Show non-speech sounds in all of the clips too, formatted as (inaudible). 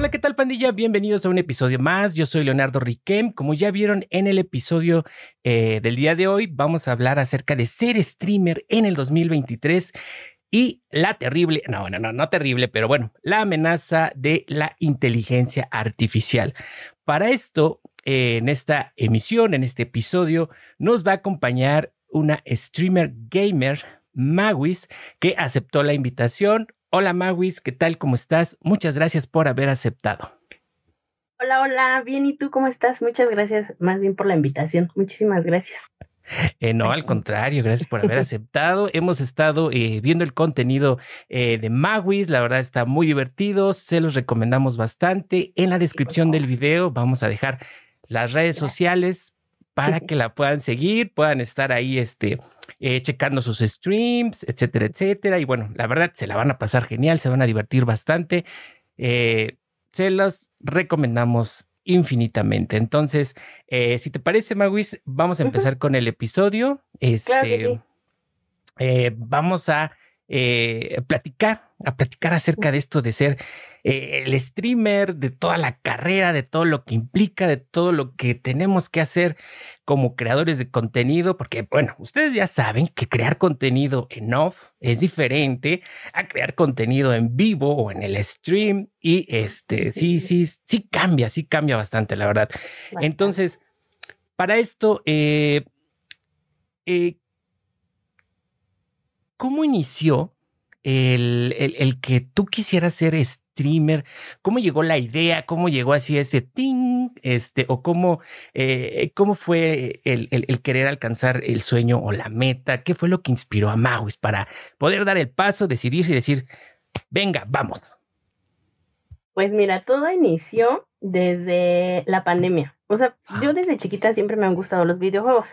Hola, ¿qué tal pandilla? Bienvenidos a un episodio más. Yo soy Leonardo Riquem. Como ya vieron en el episodio eh, del día de hoy, vamos a hablar acerca de ser streamer en el 2023 y la terrible, no, no, no, no terrible, pero bueno, la amenaza de la inteligencia artificial. Para esto, eh, en esta emisión, en este episodio, nos va a acompañar una streamer gamer, Mawis, que aceptó la invitación. Hola Mawis, ¿qué tal? ¿Cómo estás? Muchas gracias por haber aceptado. Hola, hola, bien, ¿y tú cómo estás? Muchas gracias más bien por la invitación. Muchísimas gracias. Eh, no, al contrario, gracias por haber (laughs) aceptado. Hemos estado eh, viendo el contenido eh, de Mawis, la verdad está muy divertido, se los recomendamos bastante. En la descripción del video vamos a dejar las redes sociales para que la puedan seguir, puedan estar ahí este, checando sus streams, etcétera, etcétera. Y bueno, la verdad se la van a pasar genial, se van a divertir bastante. se los recomendamos infinitamente. Entonces, eh, si te parece, Maguis, vamos a empezar con el episodio. Este, eh, vamos a eh, platicar, a platicar acerca de esto de ser el streamer, de toda la carrera, de todo lo que implica, de todo lo que tenemos que hacer como creadores de contenido, porque bueno, ustedes ya saben que crear contenido en off es diferente a crear contenido en vivo o en el stream y este, sí, sí, sí. cambia, sí cambia bastante, la verdad. Entonces, para esto, eh, eh, ¿cómo inició el, el, que tú quisieras ser streamer? ¿Cómo llegó la idea? ¿Cómo llegó así ese ting? Este, o cómo, eh, cómo fue el, el, querer alcanzar el sueño o la meta? ¿Qué fue lo que inspiró a Mauis para poder dar el paso, decidirse y decir, venga, vamos? Pues mira, todo inició desde la pandemia. O sea, yo ah. desde chiquita siempre me han gustado los videojuegos.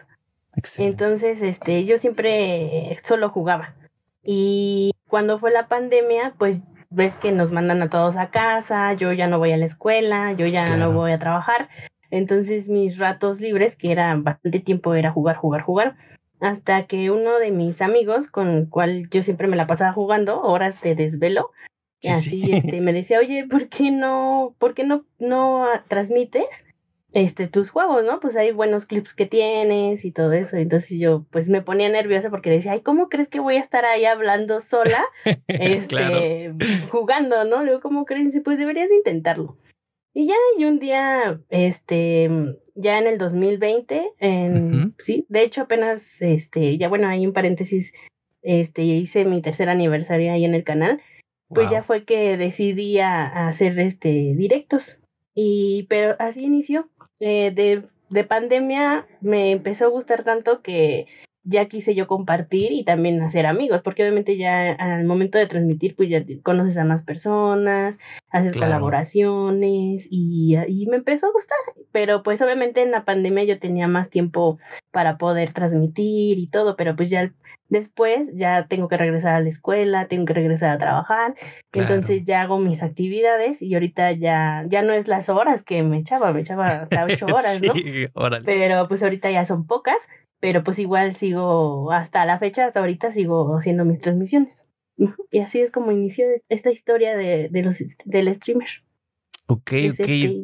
Entonces, este, yo siempre solo jugaba. Y cuando fue la pandemia, pues ves que nos mandan a todos a casa, yo ya no voy a la escuela, yo ya no voy a trabajar. Entonces mis ratos libres, que era bastante tiempo, era jugar, jugar, jugar. Hasta que uno de mis amigos, con el cual yo siempre me la pasaba jugando, horas de desvelo, y así este, me decía, oye, ¿por qué no, por qué no, no transmites? Este, tus juegos, ¿no? Pues hay buenos clips que tienes y todo eso. Entonces yo pues me ponía nerviosa porque decía, ay, ¿cómo crees que voy a estar ahí hablando sola? (laughs) Este, jugando, ¿no? Luego, ¿cómo crees? Pues deberías intentarlo. Y ya, y un día, este, ya en el 2020, en, sí, de hecho apenas, este, ya bueno, ahí en paréntesis, este, hice mi tercer aniversario ahí en el canal, pues ya fue que decidí a hacer, este, directos. Y, pero así inició. Eh, de, de pandemia me empezó a gustar tanto que ya quise yo compartir y también hacer amigos, porque obviamente ya al momento de transmitir, pues ya conoces a más personas, haces colaboraciones y, y, me empezó a gustar. Pero pues obviamente en la pandemia yo tenía más tiempo para poder transmitir y todo, pero pues ya después ya tengo que regresar a la escuela, tengo que regresar a trabajar, entonces ya hago mis actividades y ahorita ya, ya no es las horas que me echaba, me echaba hasta ocho (laughs) horas, ¿no? Pero pues ahorita ya son pocas pero pues igual sigo hasta la fecha, hasta ahorita sigo haciendo mis transmisiones. Y así es como inició esta historia de, de los, del streamer. Ok, ok. Este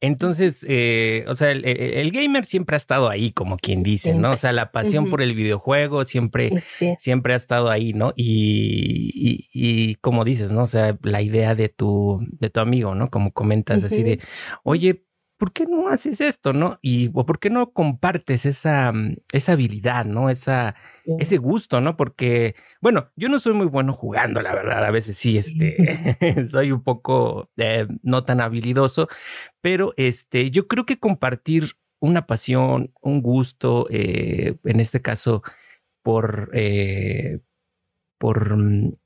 Entonces, eh, o sea, el, gamer siempre ha estado ahí, como quien dice, ¿no? O sea, la pasión por el videojuego siempre, siempre ha estado ahí, ¿no? Y, y, y, como dices, ¿no? O sea, la idea de tu, de tu amigo, ¿no? Como comentas, así de, oye, ¿por qué no haces esto, no? Y o por qué no compartes esa, mm, esa habilidad, ¿no? Esa, ese gusto, ¿no? Porque, bueno, yo no soy muy bueno jugando, la verdad. A veces sí, este, (laughs) soy un poco eh, no tan habilidoso, pero este, yo creo que compartir una pasión, un gusto, eh, en este caso, por, eh, por mm,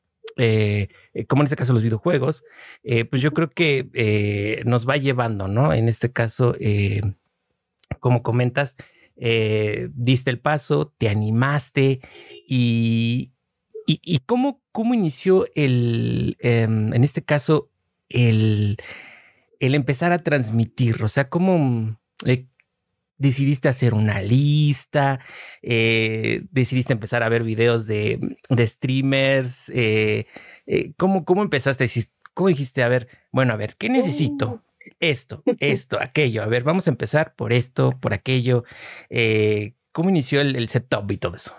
eh, eh, como en este caso los videojuegos, eh, pues yo creo que nos va llevando, ¿no? En este caso, como comentas, diste el paso, te animaste y, y, cómo, cómo inició el, em, en este caso, el, el empezar a transmitir, o sea, cómo, decidiste hacer una lista, eh, decidiste empezar a ver videos de, de streamers. Eh, eh, ¿cómo, ¿cómo, empezaste? ¿Cómo dijiste? A ver, bueno, a ver, ¿qué necesito? Uh. Esto, (laughs) esto, aquello. A ver, vamos a empezar por esto, por aquello. ¿Cómo inició el, setup y todo eso?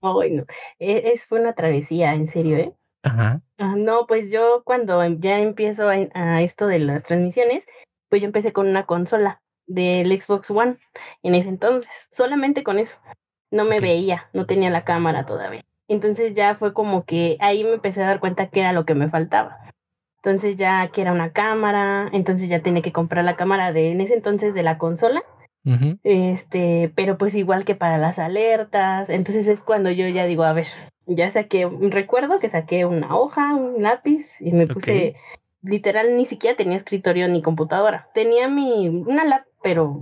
Bueno, e, es, fue una travesía, en serio, ¿eh? Ajá. Ah, no, pues yo cuando em, ya empiezo a, esto de las transmisiones, pues yo empecé con una consola del Xbox One en ese entonces, solamente con eso. No me veía, no tenía la cámara todavía. Entonces ya fue como que ahí me empecé a dar cuenta que era lo que me faltaba. Entonces ya que era una cámara, entonces ya tenía que comprar la cámara de en ese entonces de la consola. Este, pero pues igual que para las alertas, entonces es cuando yo ya digo, a ver, ya saqué, recuerdo que saqué una hoja, un lápiz y me puse, literal, ni siquiera tenía escritorio ni computadora, tenía mi, una lap, pero.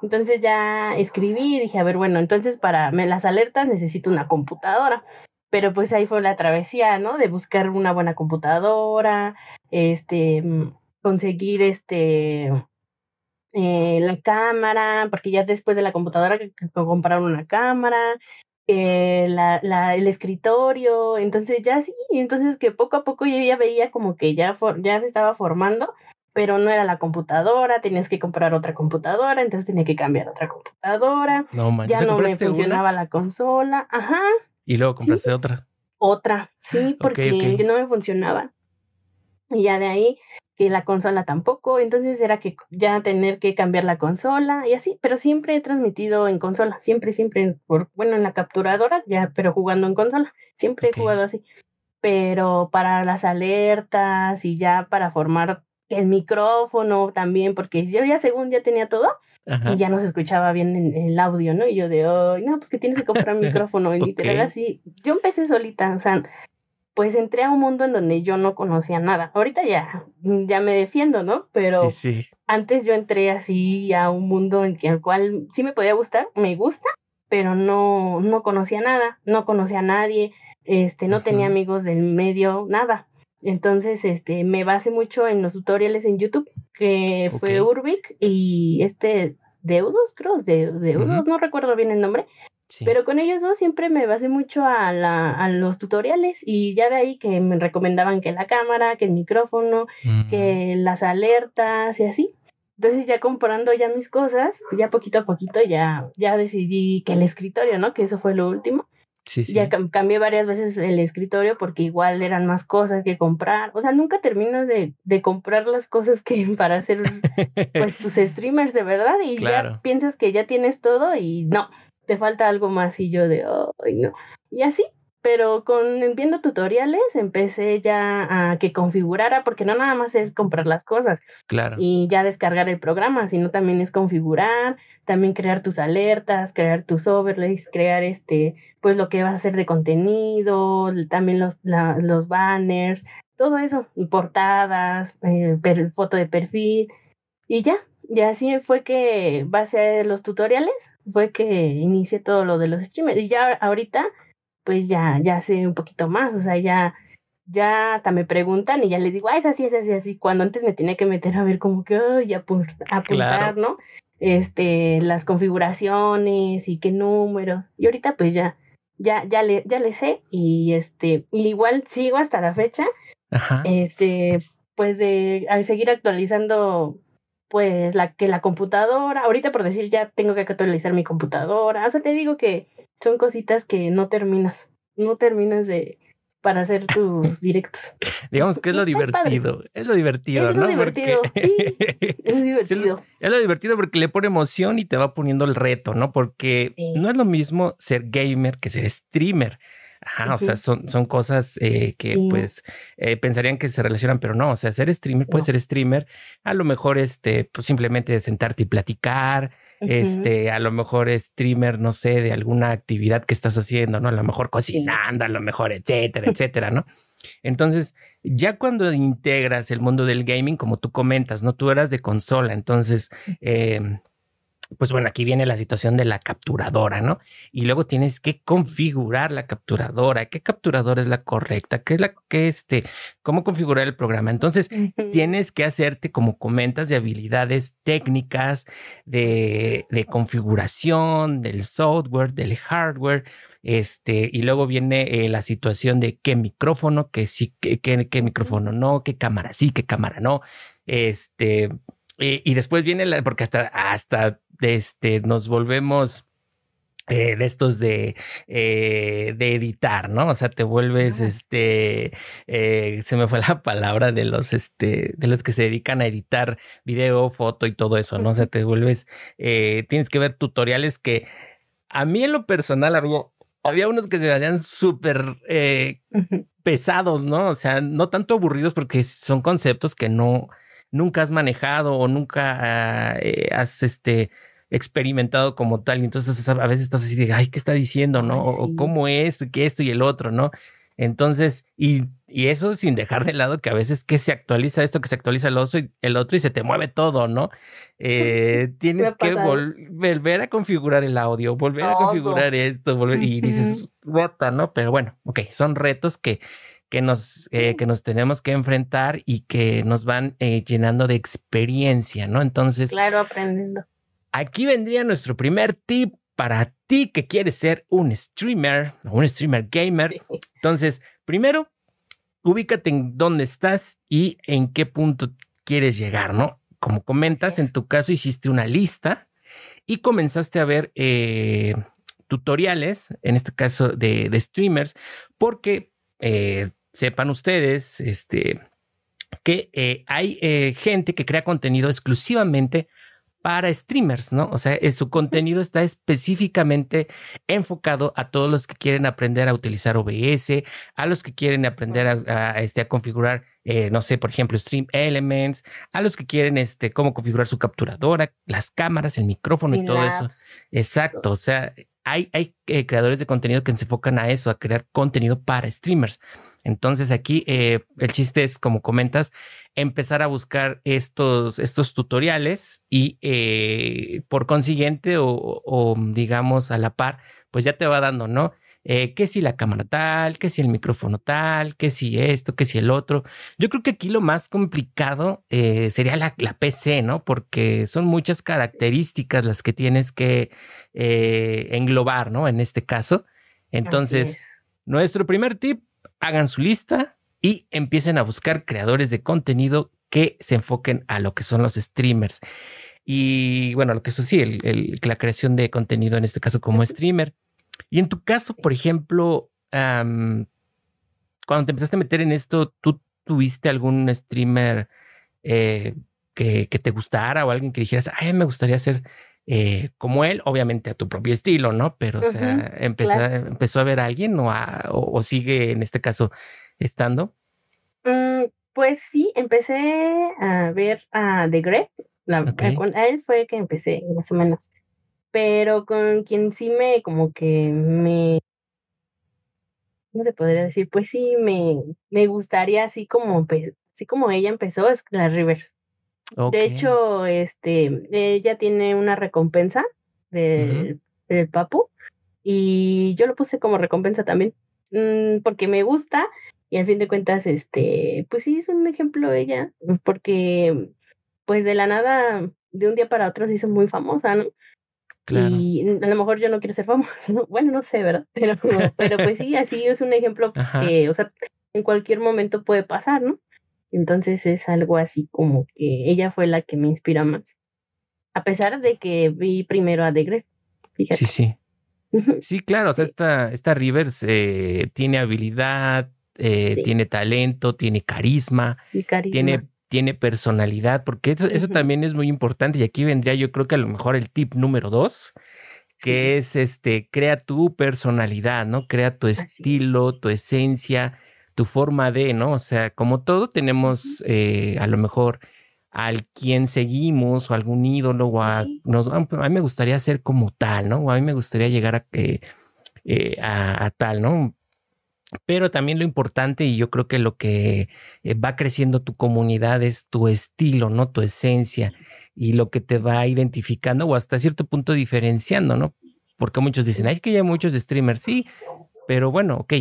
Entonces ya escribí y dije, a ver, bueno, entonces para las alertas necesito una computadora. Pero pues ahí fue la travesía, ¿no? De buscar una buena computadora, este, mm, conseguir este, eh, la cámara, porque ya después de la computadora comprar una cámara, eh, la, el escritorio, entonces ya sí, entonces que poco a poco yo ya veía como que ya, ya se estaba formando pero no era la computadora, tenías que comprar otra computadora, entonces tenía que cambiar otra computadora. No manches, ya no me funcionaba la consola, ajá. Y luego compraste otra. Otra, sí, porque no me funcionaba. Y ya de ahí que la consola tampoco, entonces era que ya tener que cambiar la consola y así, pero siempre he transmitido en consola, siempre, siempre, por, bueno, en la capturadora, ya, pero jugando en consola, siempre he jugado así. Pero para las alertas y ya para formar el micrófono también, porque yo ya según ya tenía todo y ya no se escuchaba bien el, audio, ¿no? Y yo de, oh, no, pues que tienes que comprar un micrófono, y literal así. Yo empecé solita, o sea, pues entré a un mundo en donde yo no conocía nada. Ahorita ya, ya me defiendo, ¿no? Pero antes yo entré así a un mundo en que, el cual sí me podía gustar, me gusta, pero no, no conocía nada, no conocía a nadie, este, no tenía amigos del medio, nada. Entonces, este, me basé mucho en los tutoriales en YouTube, que fue Urbic y este Deudos, creo, de, Deudos, no recuerdo bien el nombre. Pero con ellos dos siempre me basé mucho a, la, a los tutoriales y ya de ahí que me recomendaban que la cámara, que el micrófono, que las alertas y así. Entonces ya comprando ya mis cosas, ya poquito a poquito ya, ya decidí que el escritorio, ¿no? Que eso fue lo último. Ya cambié varias veces el escritorio porque igual eran más cosas que comprar. O sea, nunca terminas de, de comprar las cosas que (laughs) para hacer pues tus (laughs) streamers de verdad y ya piensas que ya tienes todo y no, te falta algo más y yo de, ay no. Y así, pero con viendo tutoriales empecé ya a que configurara, porque no nada más es comprar las cosas claro. y ya descargar el programa, sino también es configurar, también crear tus alertas, crear tus overlays, crear este, pues lo que vas a hacer de contenido, también los, los banners, todo eso, portadas, eh, foto de perfil y ya, y así fue que base a los tutoriales fue que inicié todo lo de los streamers y ya ahorita pues ya, ya sé un poquito más, o sea, ya, ya hasta me preguntan y ya les digo, ah, es así, es así, así, cuando antes me tenía que meter a ver como que, ay, apuntar, ¿no? Este, las configuraciones y qué números, y ahorita pues ya, ya, ya le, ya le sé, y este, igual sigo hasta la fecha, este, pues de seguir actualizando pues la que la computadora, ahorita por decir ya tengo que actualizar mi computadora, o sea, te digo que son cositas que no terminas, no terminas de para hacer tus directos. (laughs) Digamos que es lo divertido, es lo divertido, es Lo divertido, (laughs) sí, es divertido. Es lo divertido porque le pone emoción y te va poniendo el reto, ¿no? Porque no es lo mismo ser gamer que ser streamer. Ajá, o sea, son, son cosas eh, que pues eh, pensarían que se relacionan, pero no, o sea, ser streamer puede ser streamer, a lo mejor este, pues simplemente sentarte y platicar, este, a lo mejor streamer, no sé, de alguna actividad que estás haciendo, ¿no? A lo mejor cocinando, a lo mejor, etcétera, (laughs) etcétera, ¿no? Entonces, ya cuando integras el mundo del gaming, como tú comentas, ¿no? Tú eras de consola, entonces, eh, pues bueno, aquí viene la situación de la capturadora, ¿no? Y luego tienes que configurar la capturadora, qué capturadora es la correcta, qué es la que este, cómo configurar el programa. Entonces, tienes que hacerte, como comentas, de habilidades técnicas, de, de configuración, del software, del hardware, este, y luego viene eh, la situación de qué micrófono, que sí, qué, qué, micrófono no, qué cámara sí, qué cámara no. Este, y, después viene la, porque hasta, hasta este, nos volvemos eh, de estos de, eh, de editar, ¿no? O sea, te vuelves, este, se me fue la (laughs) palabra de los, este, de los que se dedican a editar video, foto y todo eso, ¿no? O sea, te vuelves, tienes que ver tutoriales que a mí en lo personal había había unos que se veían súper eh, pesados, ¿no? O sea, no tanto aburridos porque son conceptos que no, nunca has manejado o nunca eh, has este, experimentado como tal. Y entonces a veces estás así de, ay, ¿qué está diciendo, no? O, cómo es, qué esto y el otro, ¿no? Entonces, y, y, eso sin dejar de lado que a veces que se actualiza esto, que se actualiza el otro y, el otro y se te mueve todo, ¿no? (laughs) Eh, tienes que volver a configurar el audio, volver a configurar esto, volver, (laughs) y dices, rota, ¿no? Pero bueno, ok, son retos que, que, nos, eh, que nos tenemos que enfrentar y que nos van eh, llenando de experiencia, ¿no? Entonces. Claro, aprendiendo. Aquí vendría nuestro primer tip para ti que quieres ser un streamer o un streamer gamer. Entonces, primero, ubícate en dónde estás y en qué punto quieres llegar, ¿no? Como comentas, en tu caso hiciste una lista y comenzaste a ver eh, tutoriales, en este caso de, streamers, porque eh, sepan ustedes este, que eh, hay gente que crea contenido exclusivamente para streamers, ¿no? O sea, eh, su contenido está específicamente enfocado a todos los que quieren aprender a utilizar OBS, a los que quieren aprender a, este, a configurar, eh, no sé, por ejemplo, Stream Elements, a los que quieren este, cómo configurar su capturadora, las cámaras, el micrófono y todo eso. Exacto, o sea, hay, hay eh, creadores de contenido que se enfocan a eso, a crear contenido para streamers. Entonces aquí el chiste es, como comentas, empezar a buscar estos, estos tutoriales y eh, por consiguiente o, digamos a la par, pues ya te va dando, ¿no? Eh, que si la cámara tal, que si el micrófono tal, que si esto, que si el otro. Yo creo que aquí lo más complicado eh, sería la, la, PC, ¿no? Porque son muchas características las que tienes que englobar, ¿no? En este caso. Entonces, nuestro primer tip, hagan su lista, y empiecen a buscar creadores de contenido que se enfoquen a lo que son los streamers. Y bueno, lo que eso sí, el, la creación de contenido en este caso como streamer. Y en tu caso, por ejemplo, cuando te empezaste a meter en esto, ¿tú tuviste algún streamer eh, que, te gustara o alguien que dijeras, ay, me gustaría ser eh, como él, obviamente a tu propio estilo, ¿no? Pero, o sea, empezó, a ver a alguien o, o, sigue en este caso estando? Mm, pues sí, empecé a ver a The Grey. Con él fue que empecé, más o menos. Pero con quien sí me, como que me. No se podría decir, pues sí, me, me gustaría así como, así como ella empezó, es la Rivers. De hecho, este, ella tiene una recompensa del, del Papu y yo lo puse como recompensa también, mm, porque me gusta y al fin de cuentas, este, pues sí, es un ejemplo ella, porque pues de la nada, de un día para otro se hizo muy famosa, ¿no? Claro. Y a lo mejor yo no quiero ser famosa, (laughs) ¿no? Bueno, no sé, ¿verdad? Pero, pero pues sí, así es un ejemplo que, o sea, en cualquier momento puede pasar, ¿no? Entonces es algo así como que ella fue la que me inspira más. A pesar de que vi primero a The Sí, sí. Sí, claro, o sea, esta, esta Rivers eh, tiene habilidad, eh, tiene talento, tiene carisma, tiene tiene personalidad, porque eso, eso, también es muy importante. Y aquí vendría yo creo que a lo mejor el tip número dos, que es este, crea tu personalidad, ¿no? Crea tu estilo, tu esencia, tu forma de, ¿no? O sea, como todo tenemos eh, a lo mejor al quien seguimos o algún ídolo o a, nos, a mí me gustaría ser como tal, ¿no? O a mí me gustaría llegar a, eh, a, a tal, ¿no? Pero también lo importante, y yo creo que lo que eh, va creciendo tu comunidad es tu estilo, ¿no? Tu esencia y lo que te va identificando o hasta cierto punto diferenciando, ¿no? Porque muchos dicen, hay que ya hay muchos streamers, sí, pero bueno, ok,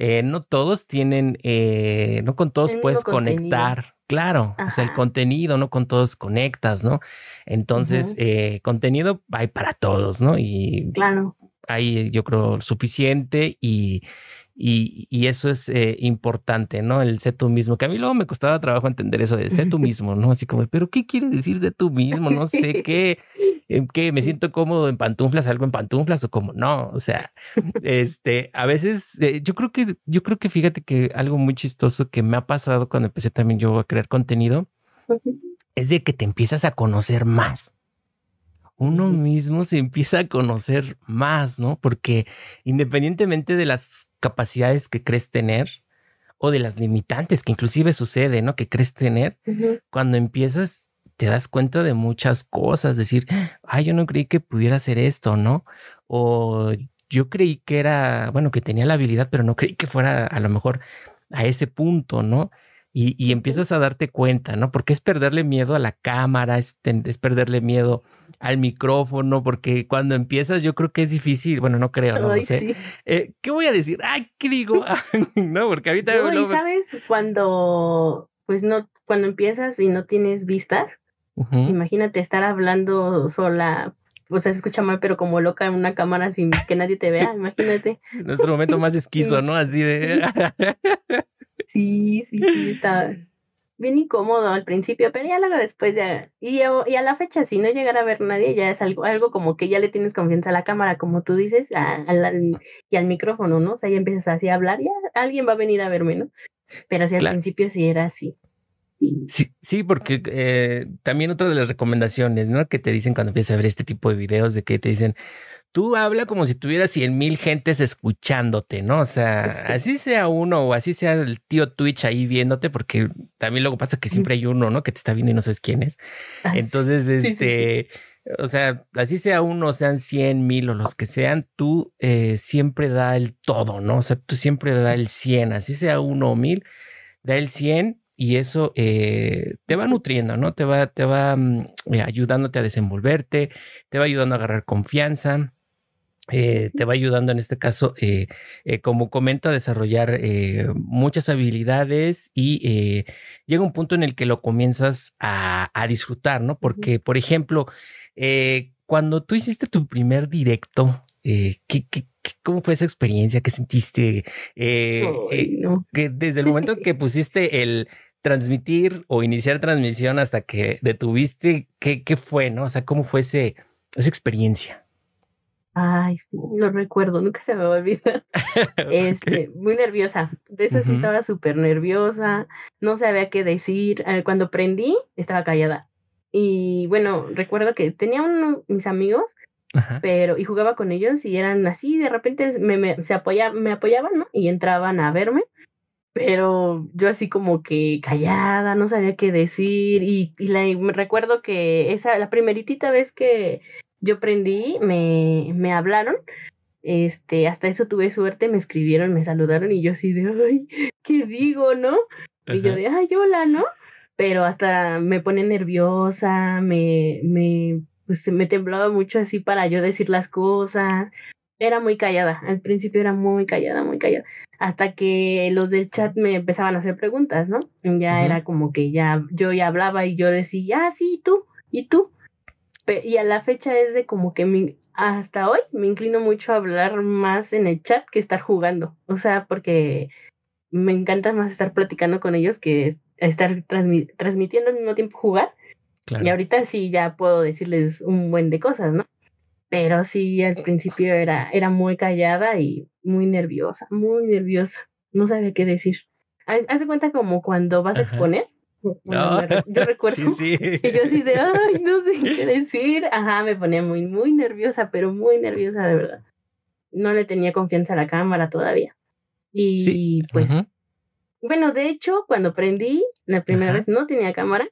eh, no todos tienen, eh, no con todos puedes conectar. Claro, o sea, el contenido, no con todos conectas, ¿no? Entonces, contenido hay para todos, ¿no? Y claro. hay, yo creo, suficiente y, y, eso es eh, importante, ¿no? El sé tú mismo, que a mí luego me costaba trabajo entender eso de sé tú (laughs) mismo, ¿no? Así como, pero ¿qué quiere decir de tú mismo? No sé (laughs) qué, en qué me siento cómodo en pantuflas, algo en pantuflas o como no, o sea, este, a veces eh, yo creo que, yo creo que fíjate que algo muy chistoso que me ha pasado cuando empecé también yo a crear contenido es de que te empiezas a conocer más uno mismo se empieza a conocer más, ¿no? Porque independientemente de las capacidades que crees tener o de las limitantes que inclusive sucede, ¿no? Que crees tener, cuando empiezas te das cuenta de muchas cosas, decir, ay, yo no creí que pudiera hacer esto, ¿no? O yo creí que era, bueno, que tenía la habilidad, pero no creí que fuera a lo mejor a ese punto, ¿no? Y, empiezas a darte cuenta, ¿no? Porque es perderle miedo a la cámara, es, es perderle miedo al micrófono, porque cuando empiezas yo creo que es difícil, bueno, no creo, no, lo sé. Eh, ¿Qué voy a decir? Ay, ¿qué digo? (laughs) (laughs) no, porque ahorita... No, y sabes, cuando, pues no, cuando empiezas y no tienes vistas, imagínate estar hablando sola, o sea, se escucha mal, pero como loca en una cámara sin que nadie te vea, imagínate. (laughs) Nuestro momento más esquizo, ¿no? Así de... sí, sí, sí, está bien incómodo al principio, pero ya luego después ya, y, y a la fecha si no llegara a ver nadie, ya es algo, algo como que ya le tienes confianza a la cámara, como tú dices, a, y al micrófono, ¿no? O sea, ya empiezas así a hablar, ya alguien va a venir a verme, ¿no? Pero así al principio sí era así. Sí, sí, porque eh, también otra de las recomendaciones, ¿no? Que te dicen cuando empiezas a ver este tipo de videos, de que te dicen, tú habla como si tuvieras cien mil gentes escuchándote, ¿no? O sea, así sea uno o así sea el tío Twitch ahí viéndote, porque también luego pasa que siempre hay uno, ¿no? Que te está viendo y no sabes quién es. Entonces, este, o sea, así sea uno, sean cien mil o los que sean, tú eh, siempre da el todo, ¿no? O sea, tú siempre da el cien, así sea uno o mil, da el cien y eso eh, te va nutriendo, ¿no? Te va, te va mm, eh, ayudándote a desenvolverte, te va ayudando a agarrar confianza. Eh, te va ayudando en este caso, eh, eh, como comento, a desarrollar muchas habilidades y llega un punto en el que lo comienzas a, disfrutar, ¿no? Porque, por ejemplo, cuando tú hiciste tu primer directo, ¿qué, cómo fue esa experiencia? ¿Qué sentiste? que desde el momento que (laughs) pusiste el transmitir o iniciar transmisión hasta que detuviste, ¿qué, qué fue, no? O sea, ¿cómo fue ese, esa experiencia? Ay, sí, lo recuerdo, nunca se me va a olvidar. (laughs) Este, muy nerviosa. De eso sí estaba súper nerviosa, no sabía qué decir. Cuando prendí, estaba callada. Y bueno, recuerdo que tenía uno, mis amigos, pero, y jugaba con ellos y eran así, de repente me, me, se apoya, me apoyaban, ¿no? Y entraban a verme, pero yo así como que callada, no sabía qué decir. Y, y la, me recuerdo que esa, la primeritita vez que yo prendí, me, me hablaron, este, hasta eso tuve suerte, me escribieron, me saludaron y yo así de, ay, ¿qué digo, no? Y yo de, ay, hola, ¿no? Pero hasta me pone nerviosa, me, me, pues me temblaba mucho así para yo decir las cosas. Era muy callada, al principio era muy callada, muy callada. Hasta que los del chat me empezaban a hacer preguntas, ¿no? Ya era como que ya yo ya hablaba y yo decía, ah, sí, tú, y tú y a la fecha es de como que hasta hoy me inclino mucho a hablar más en el chat que estar jugando. O sea, porque me encanta más estar platicando con ellos que estar transmitiendo al mismo tiempo jugar. Y ahorita sí ya puedo decirles un buen de cosas, ¿no? Pero sí, al principio era, era muy callada y muy nerviosa, muy nerviosa. No sabía qué decir. Haz de cuenta como cuando vas a exponer yo (laughs) recuerdo (laughs) que yo así de, ay, no sé qué decir. Ajá, me ponía muy, muy nerviosa, pero muy nerviosa de verdad. No le tenía confianza a la cámara todavía. Y pues, bueno, de hecho, cuando prendí la primera vez no tenía cámara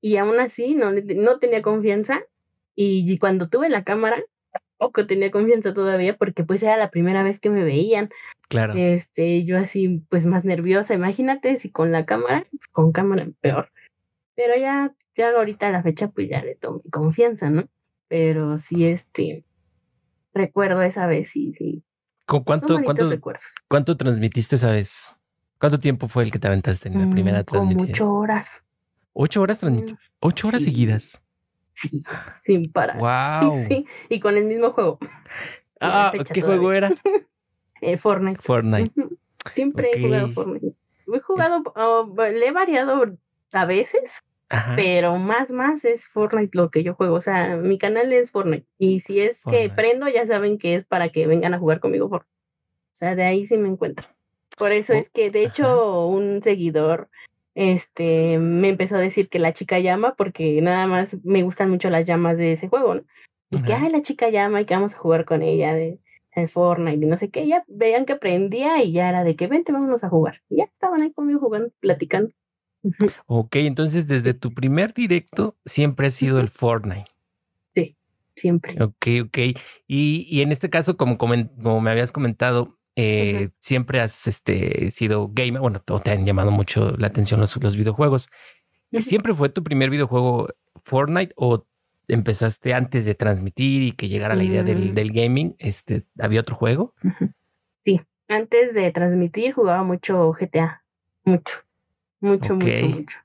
y aún así no, no tenía confianza. Y, cuando tuve la cámara, poco tenía confianza todavía porque pues era la primera vez que me veían. Claro. Este, yo así, pues más nerviosa. Imagínate si con la cámara, con cámara peor. Pero ya, ya ahorita a la fecha, pues ya le tomo confianza, ¿no? Pero sí, este, recuerdo esa vez, sí, sí. ¿Con cuánto, cuánto, cuánto transmitiste esa vez? ¿Cuánto tiempo fue el que te aventaste en la mm, primera transmisión? Como ocho horas. ¿Ocho horas transmitió? ¿Ocho horas seguidas? Sí, sin parar. (laughs) ¡Wow! Sí, y con el mismo juego. Ah, ¿qué juego era? (laughs) eh, Fortnite. Fortnite. Siempre he jugado Fortnite. He jugado, oh, le he variado a veces, pero más, más es Fortnite lo que yo juego. O sea, mi canal es Fortnite. Y si es que prendo, ya saben que es para que vengan a jugar conmigo Fortnite. O sea, de ahí sí me encuentro. Por eso es que, de hecho, un seguidor este me empezó a decir que la chica llama porque nada más me gustan mucho las llamas de ese juego, ¿no? Y que, ay, la chica llama y que vamos a jugar con ella de el Fortnite y no sé qué. Ya veían que prendía y ya era de que vente, vámonos a jugar. Y ya estaban ahí conmigo jugando, platicando. (laughs) Ok, entonces desde tu primer directo siempre ha sido el Fortnite. Sí, siempre. Ok, ok. Y, y en este caso, como, como me habías comentado, eh, siempre has este, sido gamer, bueno, te han llamado mucho la atención los, los videojuegos. ¿Siempre fue tu primer videojuego Fortnite o empezaste antes de transmitir y que llegara la idea del, mm. del, gaming? Este, ¿Había otro juego? Sí, antes de transmitir jugaba mucho GTA, mucho, mucho, mucho, mucho.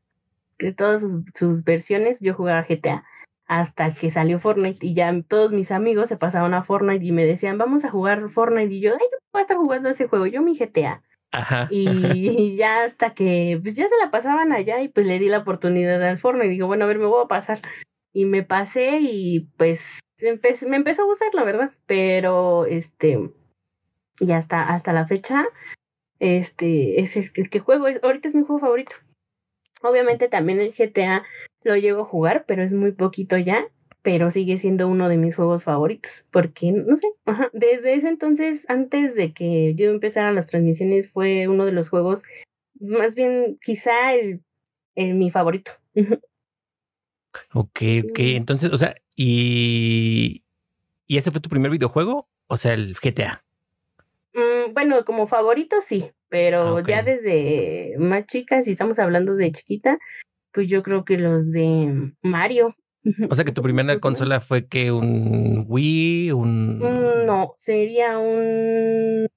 De todas sus, sus versiones yo jugaba GTA hasta que salió Fortnite y ya todos mis amigos se pasaron a Fortnite y me decían, vamos a jugar Fortnite y yo, ay, yo voy a estar jugando ese juego, yo mi GTA. Ajá. Y, ya hasta que pues ya se la pasaban allá y pues le di la oportunidad al Fortnite y digo, bueno, a ver, me voy a pasar. Y me pasé y pues me empezó a gustar, la verdad, pero este, ya hasta, hasta la fecha, este, es el, el que juego, es, ahorita es mi juego favorito. Obviamente también el GTA lo llego a jugar, pero es muy poquito ya, pero sigue siendo uno de mis juegos favoritos, porque, no sé, desde ese entonces, antes de que yo empezara las transmisiones, fue uno de los juegos, más bien quizá el, mi favorito. (laughs) Ok, ok, entonces, o sea, ¿y, ¿y ese fue tu primer videojuego? O sea, el GTA. Mm, bueno, como favorito sí, pero ya desde más chica, si estamos hablando de chiquita, pues yo creo que los de Mario. O sea que tu primera (laughs) consola fue que un Wii, un... Mm, no, sería un...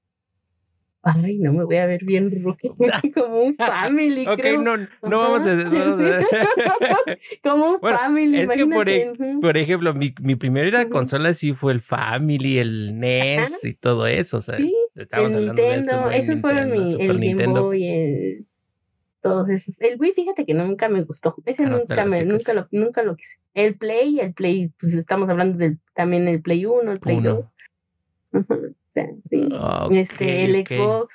Ay, no me voy a ver bien (laughs) como un family. ok, no, no vamos a. (laughs) como un family. Es que por, e, por ejemplo, mi, mi primera consola sí fue el family, el NES y todo eso. O sea, sí, el Nintendo. esos fueron mi, el Game Boy, el todos esos. El Wii, fíjate que nunca me gustó. Ese ah, nunca me, nunca lo, nunca lo quise. El Play, el Play, pues estamos hablando del también el Play 1, el Play 2. Este, el Xbox,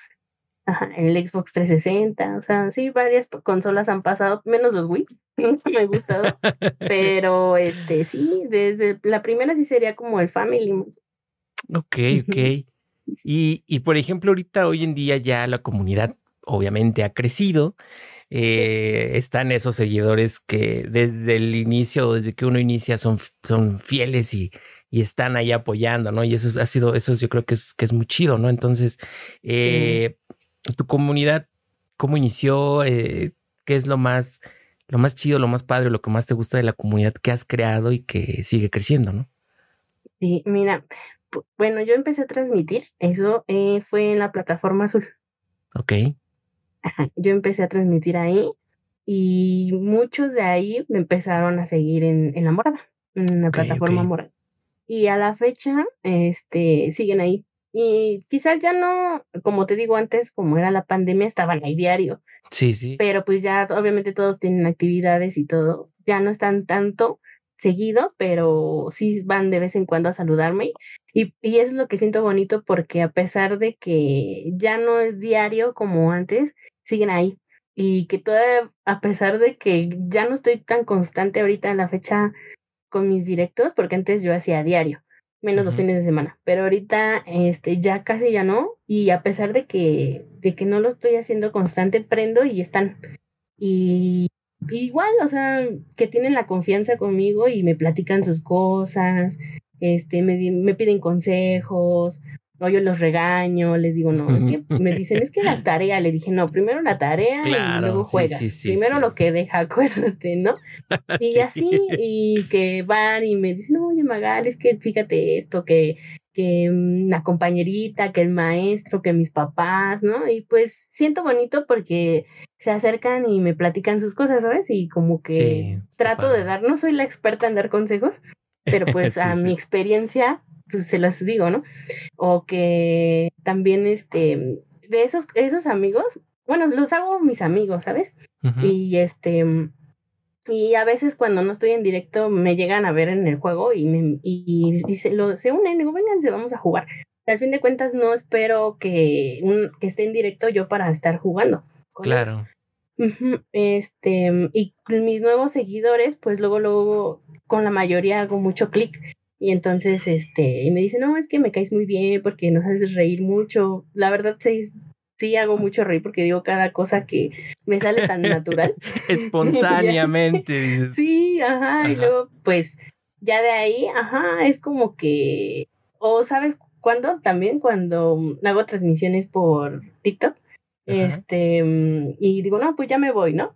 ajá, el Xbox 360, o sea, sí, varias consolas han pasado, menos los Wii, (laughs) nunca me ha gustado, (laughs) pero este, sí, desde la primera sí sería como el Family. Ok, ok. Y, y por ejemplo, ahorita, hoy en día ya la comunidad obviamente ha crecido. Eh, están esos seguidores que desde el inicio, desde que uno inicia, son, son fieles y, y están ahí apoyando, ¿no? Y eso ha sido, eso yo creo que es, que es muy chido, ¿no? Entonces, eh, tu comunidad, ¿cómo inició? Eh, ¿Qué es lo más, lo más chido, lo más padre, lo que más te gusta de la comunidad que has creado y que sigue creciendo, ¿no? Sí, mira, bueno, yo empecé a transmitir, eso fue en la plataforma azul. Ok yo empecé a transmitir ahí y muchos de ahí me empezaron a seguir en, en la morada, en la plataforma morada. Y a la fecha, este, siguen ahí. Y quizás ya no, como te digo antes, como era la pandemia, estaban ahí diario. Sí, sí. Pero pues ya obviamente todos tienen actividades y todo. Ya no están tanto seguido, pero sí van de vez en cuando a saludarme. Y, y eso es lo que siento bonito porque a pesar de que ya no es diario como antes, siguen ahí. Y que todavía, a pesar de que ya no estoy tan constante ahorita en la fecha con mis directos, porque antes yo hacía diario, menos los fines de semana, pero ahorita este, ya casi ya no, y a pesar de que, de que no lo estoy haciendo constante, prendo y están. Y igual, o sea, que tienen la confianza conmigo y me platican sus cosas, este, me, me piden consejos, o yo los regaño, les digo, no, es que (laughs) me dicen, es que la tarea, le dije, no, primero la tarea y luego juegas. primero lo que deja, (laughs) acuérdate, ¿no? (laughs) Y así, y que van y me dicen, oye, Magal, es que fíjate esto, que, que la compañerita, que el maestro, que mis papás, ¿no? Y pues siento bonito porque se acercan y me platican sus cosas, ¿sabes? Y como que trato de dar, no soy la experta en dar consejos, pero pues a mi experiencia pues se las digo, ¿no? O que también, este, de esos, esos amigos, bueno, los hago mis amigos, ¿sabes? Y este, y a veces cuando no estoy en directo me llegan a ver en el juego y, me, y, se, lo, se unen, digo, vénganse, vamos a jugar. Al fin de cuentas no espero que, un, que esté en directo yo para estar jugando. Claro. Este, y mis nuevos seguidores, pues luego, luego, con la mayoría hago mucho clic y entonces, este, y me dice, no, es que me caes muy bien porque nos haces reír mucho. La verdad, sí, sí hago mucho reír porque digo cada cosa que me sale tan (laughs) natural. (laughs) Espontáneamente. Sí, ajá, y luego, pues, ya de ahí, ajá, es como que, o sabes cuándo también, cuando hago transmisiones por TikTok, este, y digo, no, pues ya me voy, ¿no?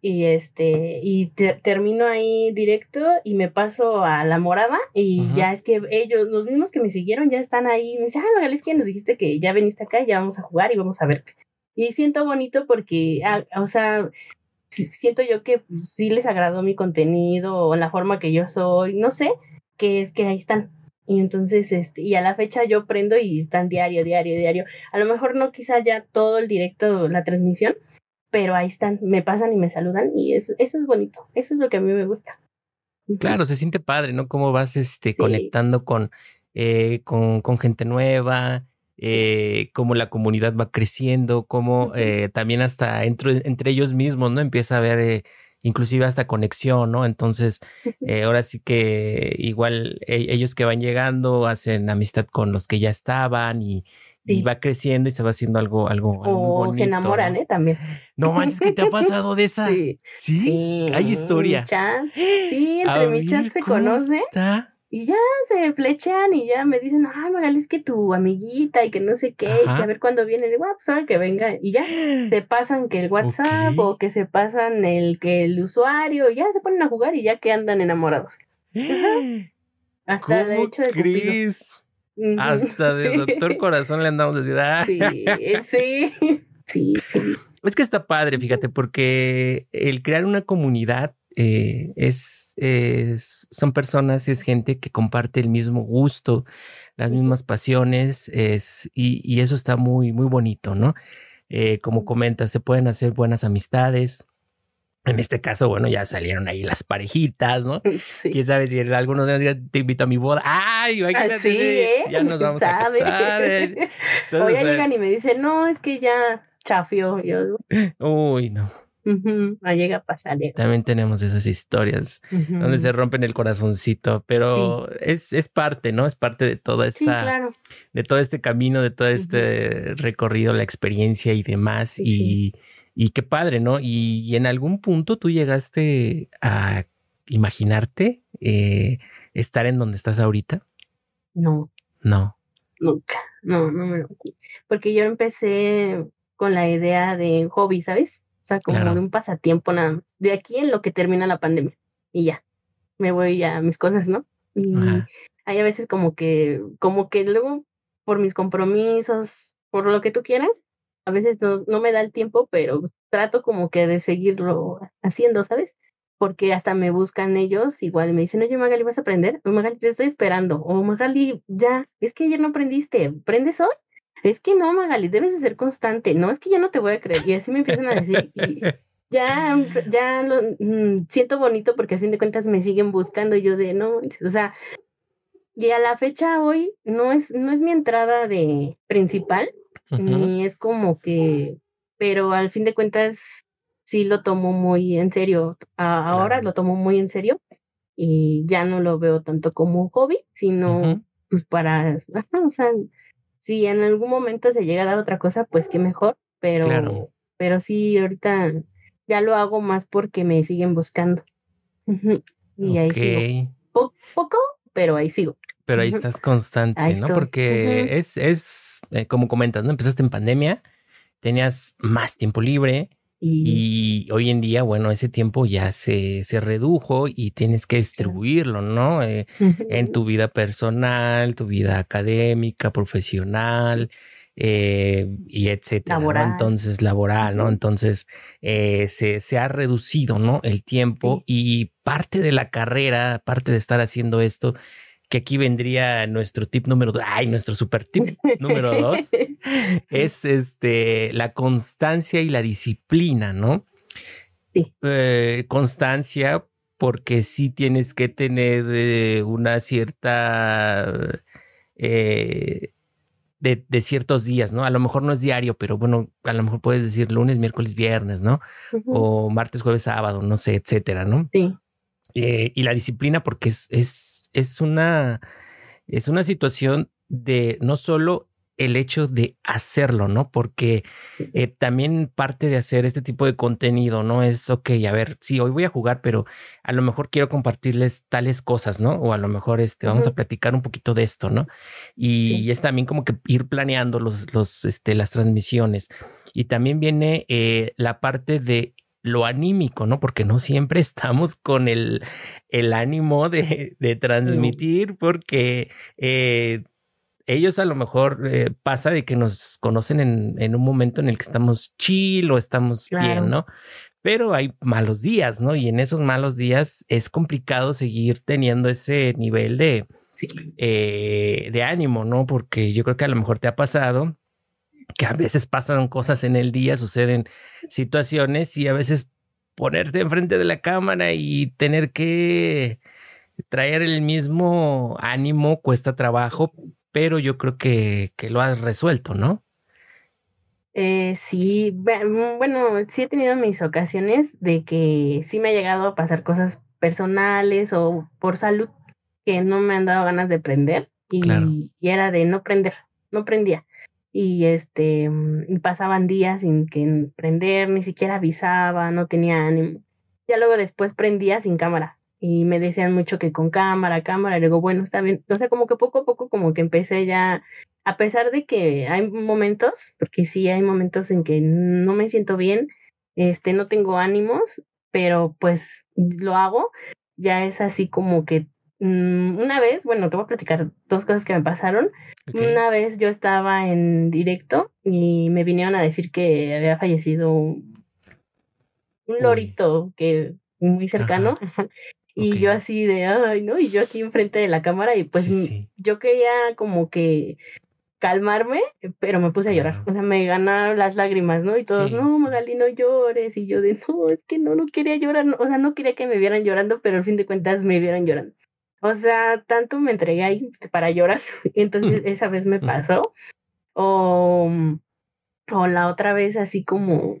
Y este y termino ahí directo y me paso a la morada y ya es que ellos los mismos que me siguieron ya están ahí. Me dicen ah es que nos dijiste que ya veniste acá ya vamos a jugar y vamos a verte y siento bonito porque ah, o sea siento yo que sí les agradó mi contenido o la forma que yo soy no sé que es que ahí están. Y entonces este y a la fecha yo prendo y están diario diario diario. A lo mejor no quizá ya todo el directo la transmisión pero ahí están, me pasan y me saludan y eso, eso es bonito, eso es lo que a mí me gusta. Claro, se siente padre, ¿no? Cómo vas este, conectando con, eh, con, con, gente nueva, eh, cómo la comunidad va creciendo, cómo eh, también hasta entre, entre ellos mismos, ¿no? Empieza a haber eh, inclusive hasta conexión, ¿no? Entonces, ahora sí que igual e, ellos que van llegando hacen amistad con los que ya estaban y, y va creciendo y se va haciendo algo, algo, o se enamoran, ¿eh? También. No manches, ¿qué te ha pasado de esa? Sí. ¿Sí? Hay historia. (gasps) Sí, entre mi chat se conoce. Y ya se flechan y ya me dicen, ay, Magali, es que tu amiguita y que no sé qué, y que a ver cuándo viene. Digo, ah, pues ahora que venga. Y ya (gasps) te pasan que el WhatsApp o que se pasan el que el usuario, y ya se ponen a jugar y ya que andan enamorados. (gasps) Hasta de hecho de Cris? Hasta de Doctor Corazón le andamos diciendo. Sí, (laughs) sí, sí, Es que está padre, fíjate, porque el crear una comunidad eh, es, son personas, es gente que comparte el mismo gusto, las mismas pasiones, es, y, eso está muy, muy bonito, ¿no? Eh, como comentas, se pueden hacer buenas amistades, en este caso, bueno, ya salieron ahí las parejitas, ¿no? (laughs) Quién sabe si algunos días te invito a mi boda. ¡Ay! Imagínate, ¿eh? ya nos vamos a casar. ¿eh? (laughs) o ya llegan y me dicen, no, es que ya chafió. Yo, Uy, no. Uh llega a pasar. También tenemos esas historias donde se rompen el corazoncito, pero es, es parte, ¿no? Es parte de toda esta, de todo este camino, de todo este recorrido, la experiencia y demás. y y qué padre, ¿no? Y, en algún punto tú llegaste a imaginarte eh, estar en donde estás ahorita. No. No. Nunca. No, no me lo. Porque yo empecé con la idea de hobby, ¿sabes? O sea, como de un pasatiempo nada más. De aquí en lo que termina la pandemia. Y ya. Me voy a mis cosas, ¿no? Y hay a veces como que, como que luego, por mis compromisos, por lo que tú quieras, a veces no, no me da el tiempo, pero trato como que de seguirlo haciendo, ¿sabes? Porque hasta me buscan ellos, igual me dicen, oye Magali, ¿vas a aprender? O Magali, te estoy esperando. O Magali, ya, es que ayer no aprendiste, ¿prendes hoy? Es que no, Magali, debes de ser constante. No, es que ya no te voy a creer. Y así me empiezan a decir. Y ya, ya lo, mm, siento bonito porque a fin de cuentas me siguen buscando. Yo de, no, o sea, y a la fecha hoy no es, no es mi entrada de principal, ni es como que, pero al fin de cuentas sí lo tomo muy en serio. ahora lo tomo muy en serio y ya no lo veo tanto como un hobby, sino pues para, o sea, si en algún momento se llega a dar otra cosa, pues qué mejor, pero, pero sí, ahorita ya lo hago más porque me siguen buscando. y ahí sí. poco, pero ahí sigo. Pero ahí estás constante, ¿no? Porque es, es eh, como comentas, ¿no? Empezaste en pandemia, tenías más tiempo libre, y, hoy en día, bueno, ese tiempo ya se, se redujo y tienes que distribuirlo, ¿no? Eh, en tu vida personal, tu vida académica, profesional. Eh, y etcétera, laboral. Entonces, laboral, ¿no? Entonces, eh, se, se, ha reducido, ¿no? El tiempo y parte de la carrera, parte de estar haciendo esto, que aquí vendría nuestro tip número, ay, nuestro super tip número dos, (laughs) es este, la constancia y la disciplina, ¿no? Sí. Eh, constancia porque sí tienes que tener eh, una cierta... Eh, de, de, ciertos días, ¿no? A lo mejor no es diario, pero bueno, a lo mejor puedes decir lunes, miércoles, viernes, ¿no? O martes, jueves, sábado, no sé, etcétera, ¿no? Sí. Y la disciplina porque es, es es, una, es una situación de no solo el hecho de hacerlo, ¿no? Porque eh, también parte de hacer este tipo de contenido, ¿no? Es, ok, a ver, sí, hoy voy a jugar, pero a lo mejor quiero compartirles tales cosas, ¿no? O a lo mejor este, vamos a platicar un poquito de esto, ¿no? Y, es también como que ir planeando los, los, este, las transmisiones. Y también viene eh, la parte de lo anímico, ¿no? Porque no siempre estamos con el, el ánimo de, de transmitir, porque eh, ellos a lo mejor eh, pasa de que nos conocen en, en, un momento en el que estamos chill o estamos bien, ¿no? Pero hay malos días, ¿no? Y en esos malos días es complicado seguir teniendo ese nivel de, eh, de ánimo, ¿no? Porque yo creo que a lo mejor te ha pasado que a veces pasan cosas en el día, suceden situaciones y a veces ponerte enfrente de la cámara y tener que traer el mismo ánimo cuesta trabajo, pero yo creo que, que lo has resuelto, ¿no? Eh, sí, bueno, sí he tenido mis ocasiones de que sí me ha llegado a pasar cosas personales o por salud que no me han dado ganas de prender y, y era de no prender, no prendía y este mm, pasaban días sin que prender, ni siquiera avisaba, no tenía ánimo. Ya luego después prendía sin cámara y me decían mucho que con cámara, cámara, y luego bueno, está bien. O sea, como que poco a poco como que empecé ya, a pesar de que hay momentos, porque sí hay momentos en que no me siento bien, este, no tengo ánimos, pero pues lo hago, ya es así como que una vez, bueno, te voy a platicar dos cosas que me pasaron. Una vez yo estaba en directo y me vinieron a decir que había fallecido un, lorito que muy cercano. Y yo así de, ay, ¿no? Y yo aquí enfrente de la cámara y pues yo quería como que calmarme, pero me puse a llorar. O sea, me ganaron las lágrimas, ¿no? Y todos, no, Magali, no llores. Y yo de, no, es que no, no quería llorar. O sea, no quería que me vieran llorando, pero al fin de cuentas me vieran llorando. O sea, tanto me entregué ahí para llorar. (laughs) Entonces esa vez me pasó. O, o la otra vez así como,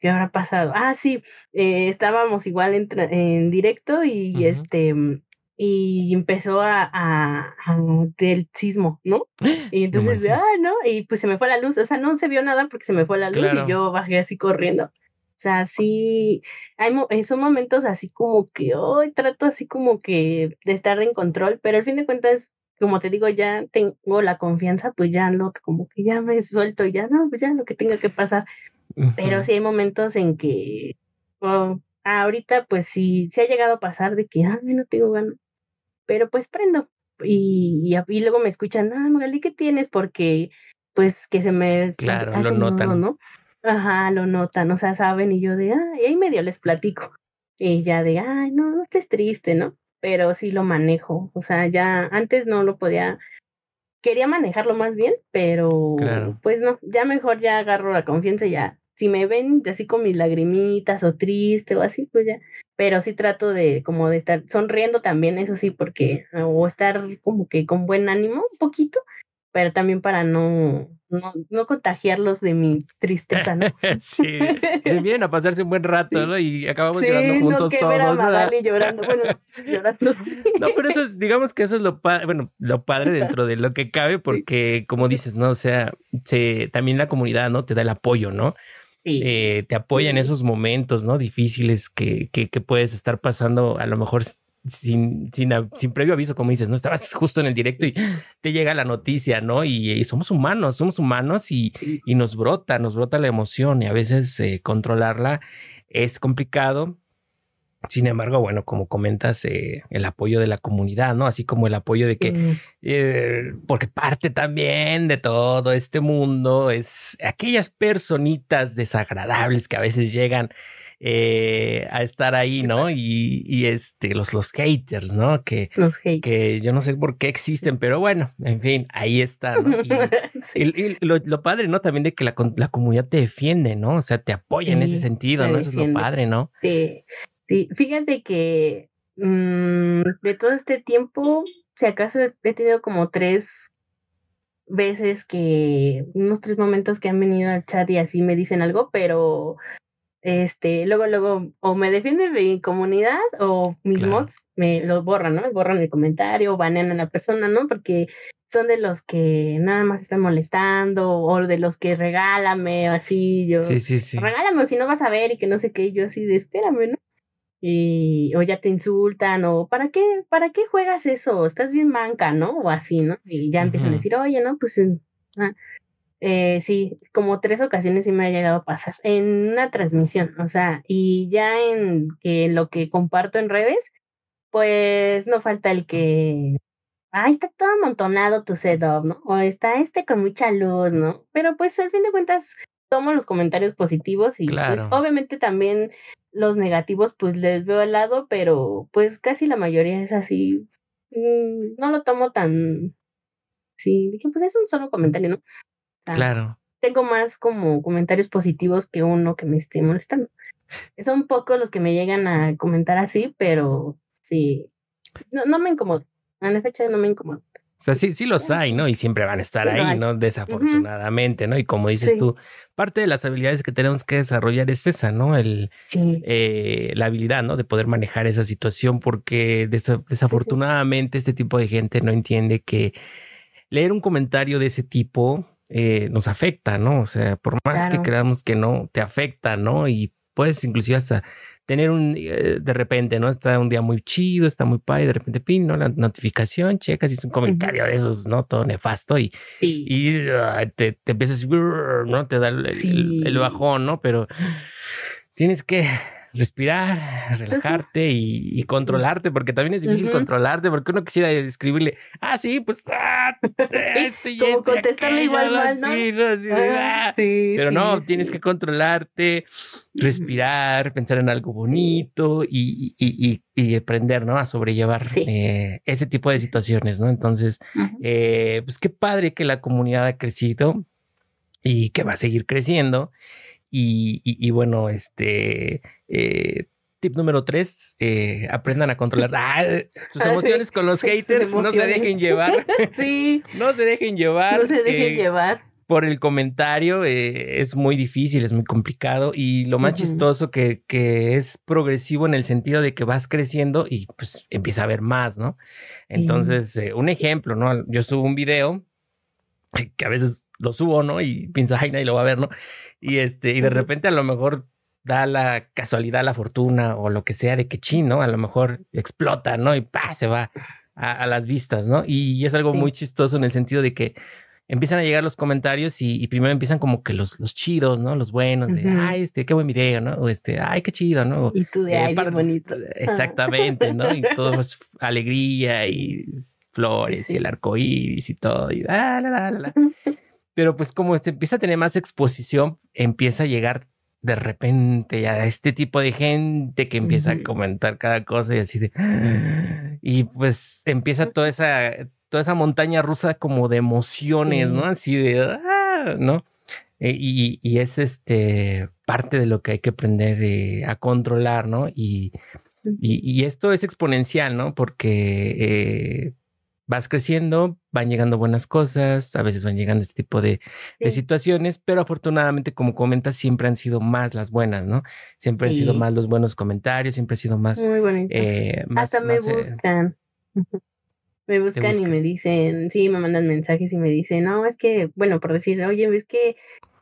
¿qué habrá pasado? Ah, sí, eh, estábamos igual en, en directo y este y empezó a, a, del sismo, ¿no? (gasps) Y entonces, ah, no, y pues se me fue la luz, o sea, no se vio nada porque se me fue la luz y yo bajé así corriendo. O sea, sí, hay eh, son momentos así como que hoy trato así como que de estar en control, pero al fin de cuentas, como te digo, ya tengo la confianza, pues ya no, como que ya me suelto, ya no, pues ya lo que tenga que pasar. Pero sí hay momentos en que oh, ahorita pues sí, se ha llegado a pasar de que, ah, no tengo ganas, pero pues prendo. Y, y, luego me escuchan, ah, Magali, ¿qué tienes? Porque pues que se me... Claro, lo notan. ¿no? Ajá, lo notan, o sea, saben, y yo de, ah, y ahí medio les platico. Y ya de, ay, no, no estés triste, ¿no? Pero sí lo manejo, o sea, ya antes no lo podía, quería manejarlo más bien, pero pues no, ya mejor ya agarro la confianza y ya, si me ven así con mis lagrimitas o triste o así, pues ya, pero sí trato de como de estar sonriendo también, eso sí, porque, o estar como que con buen ánimo un poquito, pero también para no, no, no contagiarlos de mi tristeza, ¿no? (laughs) sí, se vienen a pasarse un buen (laughs) rato, ¿no? Y acabamos llorando juntos no, todos. A Magali llorando, bueno, (laughs) llorando. No, pero eso es, digamos que eso es lo padre, bueno, lo padre dentro de lo que cabe, porque como dices, ¿no? O sea, se, también la comunidad, ¿no? Te da el apoyo, ¿no? Eh, te apoya en esos momentos, ¿no? Difíciles que, que, que puedes estar pasando, a lo mejor sin, sin, sin, previo aviso, como dices, ¿no? Estabas justo en el directo y te llega la noticia, ¿no? Y, somos humanos, somos humanos y, y, nos brota, nos brota la emoción y a veces eh, controlarla es complicado. Sin embargo, bueno, como comentas, eh, el apoyo de la comunidad, ¿no? Así como el apoyo de que, eh, porque parte también de todo este mundo es aquellas personitas desagradables que a veces llegan eh, a estar ahí, ¿no? Y, este, los, los haters, ¿no? Que, que yo no sé por qué existen, pero bueno, en fin, ahí está, ¿no? (laughs) Y, lo, padre, ¿no? También de que la, la, comunidad te defiende, ¿no? O sea, te apoya en ese sentido, ¿no? Eso es lo padre, ¿no? Sí, sí, fíjate que mm, de todo este tiempo, si acaso he tenido como tres veces que, unos tres momentos que han venido al chat y así me dicen algo, pero este, luego, luego, o me defiende mi comunidad o mis mods me los borran, ¿no? Me borran el comentario, banean a la persona, ¿no? Porque son de los que nada más están molestando o de los que regálame o así, yo. Sí, sí, sí. Regálame o si no vas a ver y que no sé qué, yo así de espérame, ¿no? Y, o ya te insultan, o ¿para qué, para qué juegas eso? Estás bien manca, ¿no? O así, ¿no? Y ya empiezan a decir, oye, ¿no? Pues ah, eh, sí, como tres ocasiones sí me ha llegado a pasar en una transmisión, o sea, y ya en, lo que comparto en redes, pues no falta el que, ay, está todo amontonado tu setup, ¿no? O está este con mucha luz, ¿no? Pero pues al fin de cuentas tomo los comentarios positivos y pues obviamente también los negativos pues les veo al lado, pero pues casi la mayoría es así, mm, no lo tomo tan... Sí, dije, pues es un solo comentario, ¿no? Claro. Tengo más como comentarios positivos que uno que me esté molestando. (laughs) Son pocos los que me llegan a comentar así, pero sí, no, no me incomodo. En la fecha no me incomodo. O sea, sí, sí los hay, ¿no? Y siempre van a estar ahí, ¿no? Desafortunadamente, ¿no? Y como dices tú, parte de las habilidades que tenemos que desarrollar es esa, ¿no? El, eh, la habilidad, ¿no? De poder manejar esa situación, porque desafortunadamente este tipo de gente no entiende que leer un comentario de ese tipo eh, nos afecta, ¿no? O sea, por más que creamos que no, te afecta, ¿no? Y puedes inclusive hasta tener un, eh, de repente, ¿no? Está un día muy chido, está muy padre, de repente, pin, ¿no? La notificación, checas y es un comentario de esos, ¿no? Todo nefasto y, y te, te empiezas, ¿no? Te da el, bajón, ¿no? Pero tienes que respirar, pues relajarte y, controlarte, porque también es difícil controlarte, porque uno quisiera escribirle, ah, sí, pues, ah, (laughs) (laughs) este Como contestarle igual mal, ¿no? Ah, sí, Pero no, tienes que controlarte, respirar, pensar en algo bonito y, y, y aprender, ¿no? A sobrellevar eh, ese tipo de situaciones, ¿no? Entonces, eh, pues qué padre que la comunidad ha crecido y que va a seguir creciendo. Y, bueno, este eh, tip número tres, eh, aprendan a controlar ah, sus ah, emociones con los haters, no se dejen llevar. (laughs) sí. no se dejen llevar. No se dejen llevar. Por el comentario eh, es muy difícil, es muy complicado y lo más chistoso que, que, es progresivo en el sentido de que vas creciendo y pues empieza a haber más, ¿no? Entonces, un ejemplo, ¿no? Yo subo un video que a veces lo subo, ¿no? Y pienso, ay, nadie lo va a ver, ¿no? Y este, y de repente a lo mejor da la casualidad, la fortuna o lo que sea de que chino, a lo mejor explota, ¿no? Y pa, se va a, las vistas, ¿no? Y es algo muy chistoso en el sentido de que empiezan a llegar los comentarios y, primero empiezan como que los, los chidos, ¿no? Los buenos, de, ay, este, qué buen video, ¿no? O este, ay, qué chido, ¿no? Y tú de, eh, ay, bonito. Exactamente, ¿no? Y todo es alegría y flores y el arco iris y todo. Y la, la, la, la. (laughs) Pero pues como se empieza a tener más exposición, empieza a llegar de repente ya este tipo de gente que empieza a comentar cada cosa y así de... (gasps) Y pues empieza toda esa, toda esa montaña rusa como de emociones, ¿no? Así de... Ah", ¿No? E, y, y, es este parte de lo que hay que aprender eh, a controlar, ¿no? Y, y, y, esto es exponencial, ¿no? Porque eh, vas creciendo, van llegando buenas cosas, a veces van llegando este tipo de, situaciones, pero afortunadamente, como comentas, siempre han sido más las buenas, ¿no? Siempre han sido más los buenos comentarios, siempre han sido más... Muy eh, Hasta me eh, buscan. me buscan, y me dicen, sí, me mandan mensajes y me dicen, no, es que, bueno, por decir, oye, es que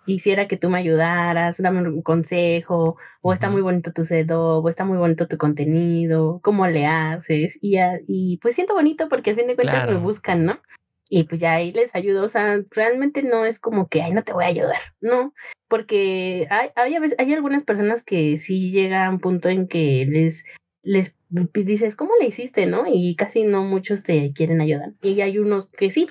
quisiera que tú me ayudaras, dame un consejo, o está muy bonito tu setup, o está muy bonito tu contenido, cómo le haces, y, y pues siento bonito porque al fin de cuentas me buscan, ¿no? Y pues ya ahí les ayudo, o sea, realmente no es como que, ay, no te voy a ayudar, no, porque hay, hay, hay algunas personas que sí llega a un punto en que les les dices, ¿cómo le hiciste, no? Y casi no muchos te quieren ayudar. Y hay unos que sí,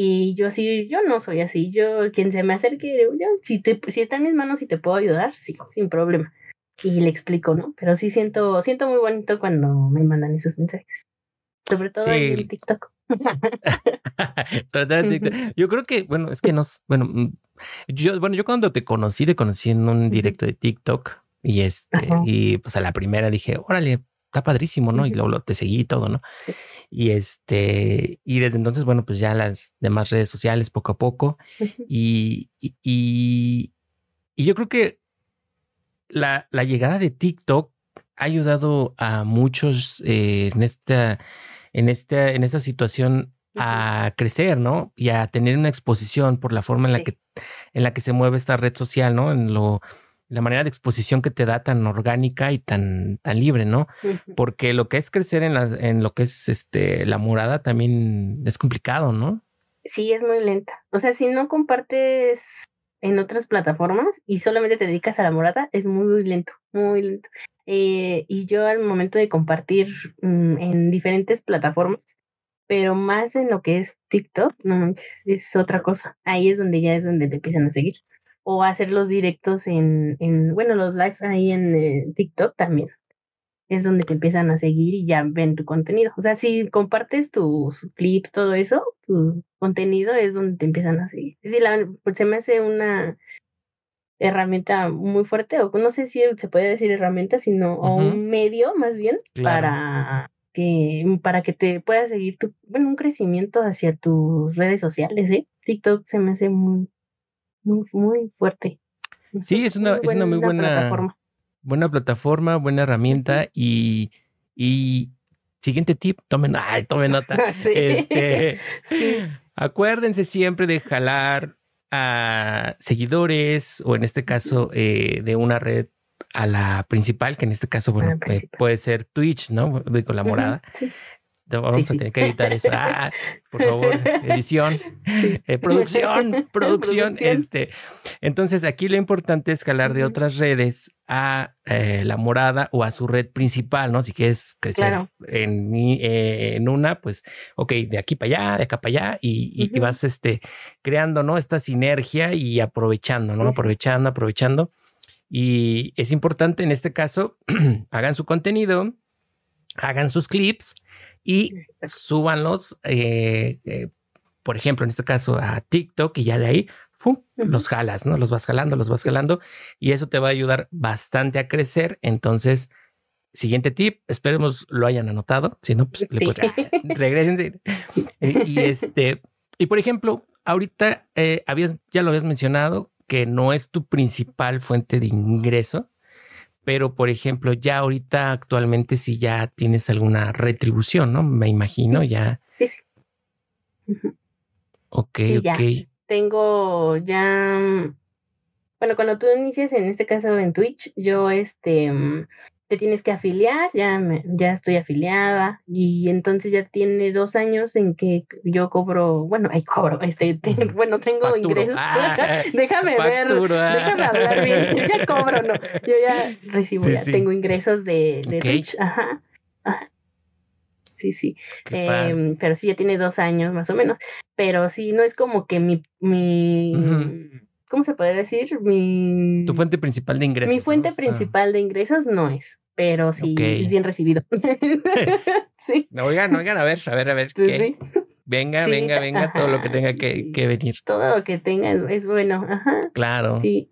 y yo así, yo no soy así. Yo, quien se me acerque, yo, si, te, si está en mis manos y te puedo ayudar, sí, sin problema. Y le explico, ¿no? Pero sí siento, siento muy bonito cuando me mandan esos mensajes. Sobre todo en (laughs) (laughs) en TikTok. Yo creo que, bueno, es que nos, bueno, mm, yo, bueno, yo cuando te conocí, te conocí en un directo de TikTok y este, y pues a la primera dije, órale, está padrísimo, ¿no? Y luego te seguí y todo, ¿no? Y este, y desde entonces, bueno, pues ya las demás redes sociales poco a poco. y, y, y, yo creo que la, la, llegada de TikTok ha ayudado a muchos eh, en esta, en esta, en esta situación a crecer, ¿no? Y a tener una exposición por la forma en la que, en la que se mueve esta red social, ¿no? En lo, la manera de exposición que te da tan orgánica y tan, tan libre, ¿no? Porque lo que es crecer en, la, en lo que es este, la morada también es complicado, ¿no? Sí, es muy lenta. O sea, si no compartes en otras plataformas y solamente te dedicas a la morada, es muy lento, muy lento. Eh, y yo al momento de compartir mm, en diferentes plataformas, pero más en lo que es TikTok, no es otra cosa. Ahí es donde ya es donde te empiezan a seguir o hacer los directos en, en bueno, los live ahí en eh, TikTok también. Es donde te empiezan a seguir y ya ven tu contenido. O sea, si compartes tus clips, todo eso, tu contenido es donde te empiezan a seguir. Es decir, la, pues se me hace una herramienta muy fuerte, o no sé si se puede decir herramienta, sino o un medio más bien para que para que te puedas seguir tu, bueno, un crecimiento hacia tus redes sociales, ¿eh? TikTok se me hace muy, muy, muy fuerte. Sí, es una, es una muy buena plataforma. buena plataforma, buena herramienta y, y siguiente tip, tomen, ay, tomen nota. (laughs) Este, (laughs) acuérdense siempre de jalar a seguidores o en este caso eh, de una red a la principal, que en este caso, bueno, eh, puede ser Twitch, ¿no? Con la morada. Vamos a tener que editar eso. Ah, por favor, (laughs) edición, eh, (laughs) producción, producción. Este. Entonces, aquí lo importante es jalar de otras redes a eh, la morada o a su red principal, ¿no? Si quieres crecer en, eh, en una, pues, ok, de aquí para allá, de acá para allá, y, vas este, creando, ¿no? Esta sinergia y aprovechando, ¿no? Aprovechando, aprovechando. Y es importante en este caso, (clears throat) hagan su contenido, hagan sus clips y súbanlos, eh, eh, por ejemplo, en este caso a TikTok y ya de ahí los jalas, ¿no? Los vas jalando, los vas jalando y eso te va a ayudar bastante a crecer. Entonces, siguiente tip, esperemos lo hayan anotado, si no, pues le regresense. (laughs) Eh, y este, y por ejemplo, ahorita habías, ya lo habías mencionado, que no es tu principal fuente de ingreso, pero por ejemplo, ya ahorita actualmente si ya tienes alguna retribución, ¿no? Me imagino ya. Sí. Ok, ok. Tengo ya, bueno, cuando tú inicias en este caso en Twitch, yo este te tienes que afiliar, ya, ya estoy afiliada y entonces ya tiene dos años en que yo cobro, bueno, ahí cobro, este, bueno, tengo ingresos, ah, (laughs) déjame ver, ah. déjame hablar bien, yo ya cobro, no, yo ya (laughs) recibo, ya tengo ingresos de, de Twitch, ajá, Sí, sí, em, pero sí, ya tiene dos años más o menos, pero sí, no es como que mi, mi, ¿cómo se puede decir? Mi... Tu fuente principal de ingresos. Mi fuente principal de ingresos no es, pero sí es bien recibido. (laughs) (laughs) sí. Oigan, oigan, a ver, a ver, a ver. ¿qué? Venga, venga, venga, todo lo que tenga que, que, venir. Todo lo que tenga es bueno, ajá. Claro. Sí.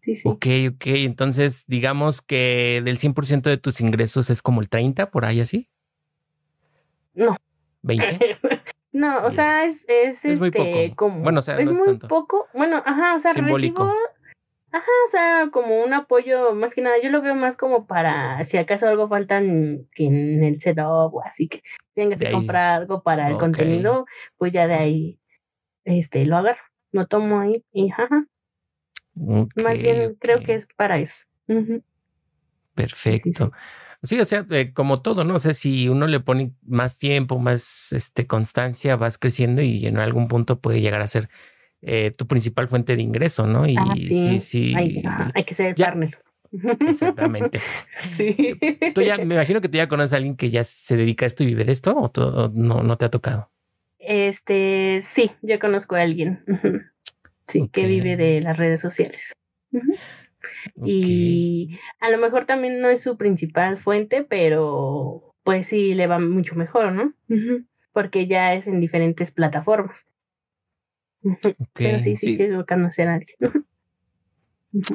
Sí, sí. Ok, ok. Entonces, digamos que del 100% de tus ingresos es como el 30, por ahí así. No. ¿20? (laughs) No, o sea, es, es, este. Como, bueno, o sea, es muy poco. Bueno, ajá, o sea, Simbólico. recibo, ajá, o sea, como un apoyo, más que nada, yo lo veo más como para, si acaso algo falta en, en el setup o así que tengas que comprar algo para el contenido, pues ya de ahí, este, lo agarro, lo tomo ahí y ajá. Más bien creo que es para eso. Perfecto. Sí, o sea, eh, como todo, ¿no? O sea, si uno le pone más tiempo, más este, constancia, vas creciendo y en algún punto puede llegar a ser eh, tu principal fuente de ingreso, ¿no? Y ah, sí, sí. Hay, que ser el partner. Exactamente. (laughs) sí. (laughs) Tú ya, me imagino que tú ya conoces a alguien que ya se dedica a esto y vive de esto, o, todo, no, no te ha tocado. Este, sí, yo conozco a alguien. Sí, que vive de las redes sociales. Y a lo mejor también no es su principal fuente, pero pues sí le va mucho mejor, ¿no? Porque ya es en diferentes plataformas. Pero sí, sí, sí. conocer a alguien.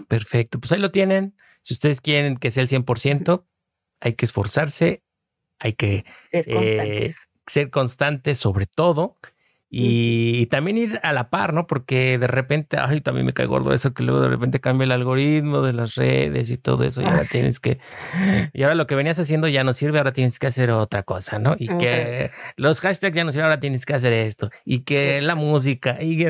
Perfecto, pues ahí lo tienen. Si ustedes quieren que sea el 100%, hay que esforzarse, hay que ser eh, ser constantes sobre todo y, también ir a la par, ¿no? Porque de repente, ay, también me cae gordo eso, que luego de repente cambia el algoritmo de las redes y todo eso, y ahora ah, tienes que, y ahora lo que venías haciendo ya no sirve, ahora tienes que hacer otra cosa, ¿no? Y que los hashtags ya no sirven, ahora tienes que hacer esto, y que la música, y, que,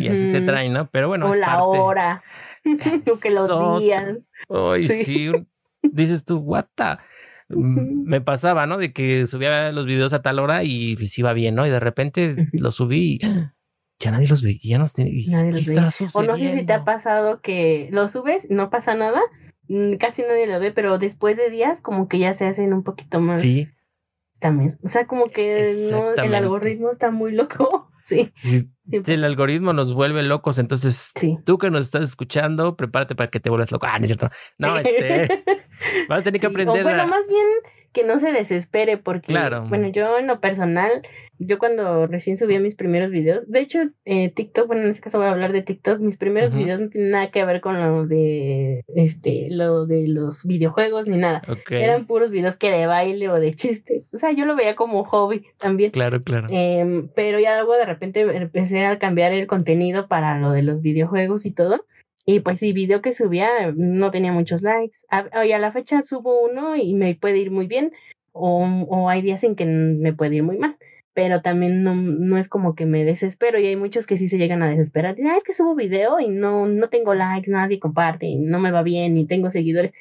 y así te traen, ¿no? Pero bueno. O la hora, (laughs) tú que los días. Ay, sí. dices tú, what the? Me pasaba, ¿no? De que subía los videos a tal hora y les iba bien, ¿no? Y de repente los subí y (gasps) ya nadie los veía, ya no nadie los veía. O no sé si te ha pasado que lo subes, no pasa nada, mm, casi nadie lo ve, pero después de días como que ya se hacen un poquito más. Sí. También. O sea, como que no, el algoritmo está muy loco. (laughs) Sí. El algoritmo nos vuelve locos, entonces tú que nos estás escuchando, prepárate para que te vuelvas loco. Ah, no es cierto. No, este, (laughs) vas a tener que aprender. bueno, más bien que no se desespere porque, claro. bueno, yo en lo personal, yo cuando recién subía mis primeros videos, de hecho, eh, TikTok, bueno, en este caso voy a hablar de TikTok, mis primeros videos no tienen nada que ver con lo de, este, lo de los videojuegos ni nada. Eran puros videos que de baile o de chiste. O sea, yo lo veía como hobby también. Claro, claro. Em, pero ya luego de repente empecé a cambiar el contenido para lo de los videojuegos y todo. Y pues sí, video que subía no tenía muchos likes. Hoy a la fecha subo uno y me puede ir muy bien, o, o hay días en que me puede ir muy mal. Pero también no, no es como que me desespero y hay muchos que sí se llegan a desesperar. Dicen, es que subo video y no, no tengo likes, nadie comparte, y no me va bien, ni tengo seguidores.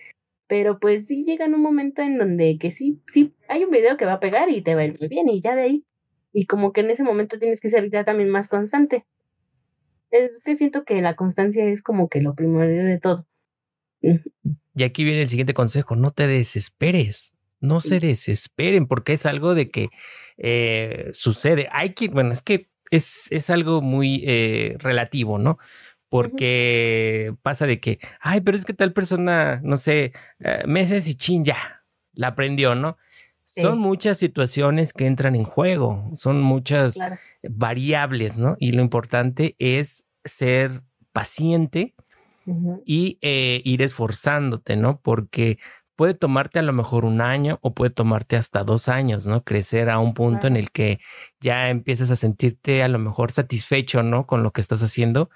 Pero pues sí llega un momento en donde que sí, sí, hay un video que va a pegar y te va a ir muy bien y ya de ahí. Y como que en ese momento tienes que ser ya también más constante es que siento que la constancia es como que lo primordial de todo. Y aquí viene el siguiente consejo, no te desesperes, no se desesperen porque es algo de que eh, sucede. Hay que, bueno, es que es, es algo muy eh, relativo, ¿no? Porque pasa de que, ay, pero es que tal persona, no sé, eh, meses y chin, ya, la aprendió, ¿no? Son muchas situaciones que entran en juego, son muchas variables, ¿no? Y lo importante es ser paciente y eh, ir esforzándote, ¿no? Porque puede tomarte a lo mejor un año o puede tomarte hasta dos años, ¿no? Crecer a un punto en el que ya empiezas a sentirte a lo mejor satisfecho, ¿no? Con lo que estás haciendo,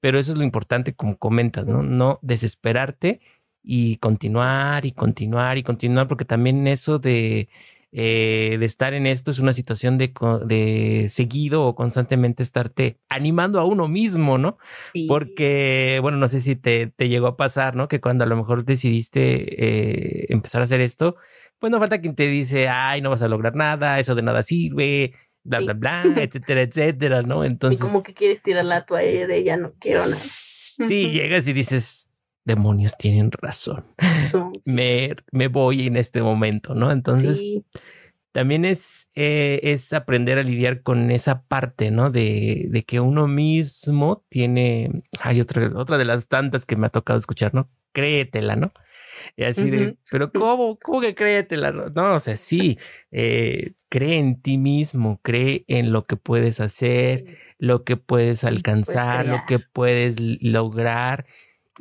pero eso es lo importante, como comentas, ¿no? No desesperarte y continuar y continuar y continuar, porque también eso de, eh, de estar en esto es una situación de, de, seguido o constantemente estarte animando a uno mismo, ¿no? Porque, bueno, no sé si te, te, llegó a pasar, ¿no? Que cuando a lo mejor decidiste eh, empezar a hacer esto, pues no falta quien te dice, ay, no vas a lograr nada, eso de nada sirve, bla, bla, bla, (laughs) etcétera, etcétera, ¿no? Entonces... Y como que quieres tirar la toalla de ya no quiero nada. Sí, llegas y dices, demonios tienen razón. (laughs) Me, me, voy en este momento, ¿no? Entonces, también es, eh, es aprender a lidiar con esa parte, ¿no? De, de, que uno mismo tiene, hay otra, otra de las tantas que me ha tocado escuchar, ¿no? Créetela, ¿no? Y así de, pero (laughs) ¿cómo? ¿Cómo que créetela? No, o sea, sí, eh, cree en ti mismo, cree en lo que puedes hacer, lo que puedes alcanzar, lo que puedes lograr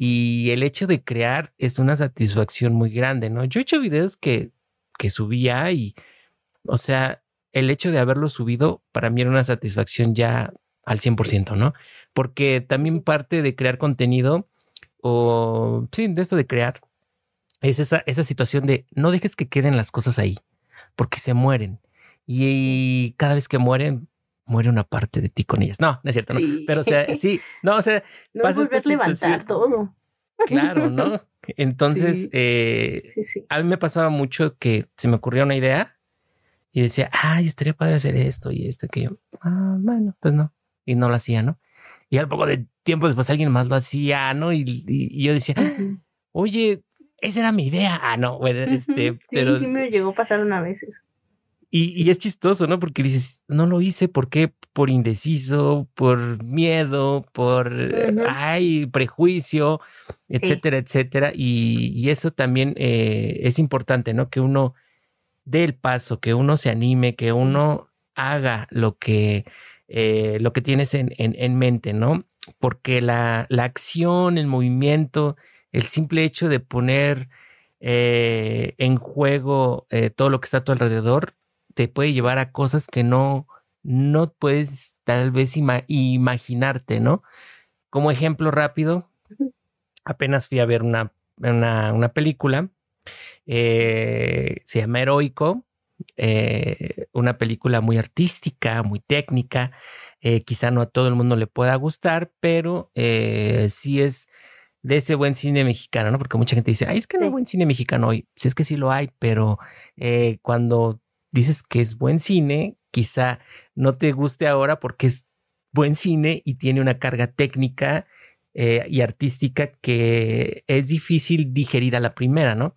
y el hecho de crear es una satisfacción muy grande, ¿no? Yo he hecho videos que, que subía y, o sea, el hecho de haberlo subido para mí era una satisfacción ya al 100%, ¿no? Porque también parte de crear contenido, o sí, de esto de crear, es esa, esa situación de no dejes que queden las cosas ahí, porque se mueren. Y cada vez que mueren, muere una parte de ti con ellas. No, no es cierto, no. Pero o sea, sí, no, o sea, (laughs) no pasa levantar todo. Claro, ¿no? (laughs) Entonces, eh, a mí me pasaba mucho que se me ocurría una idea y decía, ay, estaría padre hacer esto y esto que yo, ah, bueno, pues no, y no lo hacía, ¿no? Y al poco de tiempo después alguien más lo hacía, ¿no? Y, yo decía, oye, esa era mi idea. Ah, no, bueno, este, sí, pero. Sí, me llegó a pasar una vez eso. Y, es chistoso, ¿no? Porque dices, no lo hice, ¿por qué? Por indeciso, por miedo, por, ay, prejuicio, etcétera, etcétera. Y, eso también eh, es importante, ¿no? Que uno dé el paso, que uno se anime, que uno haga lo que, eh, lo que tienes en, en, mente, ¿no? Porque la, la, acción, el movimiento, el simple hecho de poner eh, en juego todo lo que está a tu alrededor, te puede llevar a cosas que no, no puedes tal vez imaginarte, ¿no? Como ejemplo rápido, apenas fui a ver una, una, película, eh, se llama Heroico, eh, una película muy artística, muy técnica, eh, quizá no a todo el mundo le pueda gustar, pero sí es de ese buen cine mexicano, ¿no? Porque mucha gente dice, ay, es que no hay buen cine mexicano hoy. Sí, es que sí lo hay, pero cuando dices que es buen cine, quizá no te guste ahora porque es buen cine y tiene una carga técnica eh, y artística que es difícil digerir a la primera, ¿no?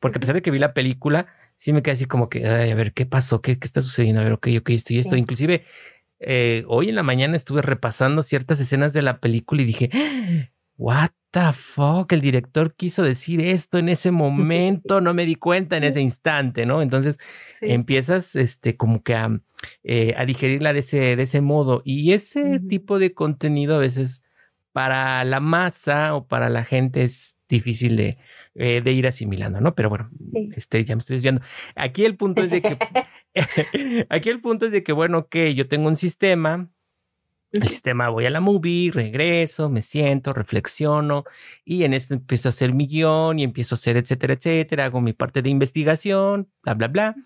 Porque a pesar de que vi la película, sí me quedé así como que, a ver, ¿qué pasó? ¿Qué, está sucediendo? A ver, ok, ok, esto y esto. Inclusive, eh, hoy en la mañana estuve repasando ciertas escenas de la película y dije, what the fuck, el director quiso decir esto en ese (laughs) momento, no me di cuenta en ese instante, ¿no? Entonces empiezas este como que a, eh, a, digerirla de ese, de ese modo y ese tipo de contenido a veces para la masa o para la gente es difícil de, eh, de ir asimilando, ¿no? Pero bueno, este, ya me estoy desviando. Aquí el punto es de que, (laughs) (laughs) aquí el punto es de que, bueno, que yo tengo un sistema, el sistema voy a la movie, regreso, me siento, reflexiono y en esto empiezo a hacer mi guion y empiezo a hacer etcétera, etcétera, hago mi parte de investigación, bla, bla, bla.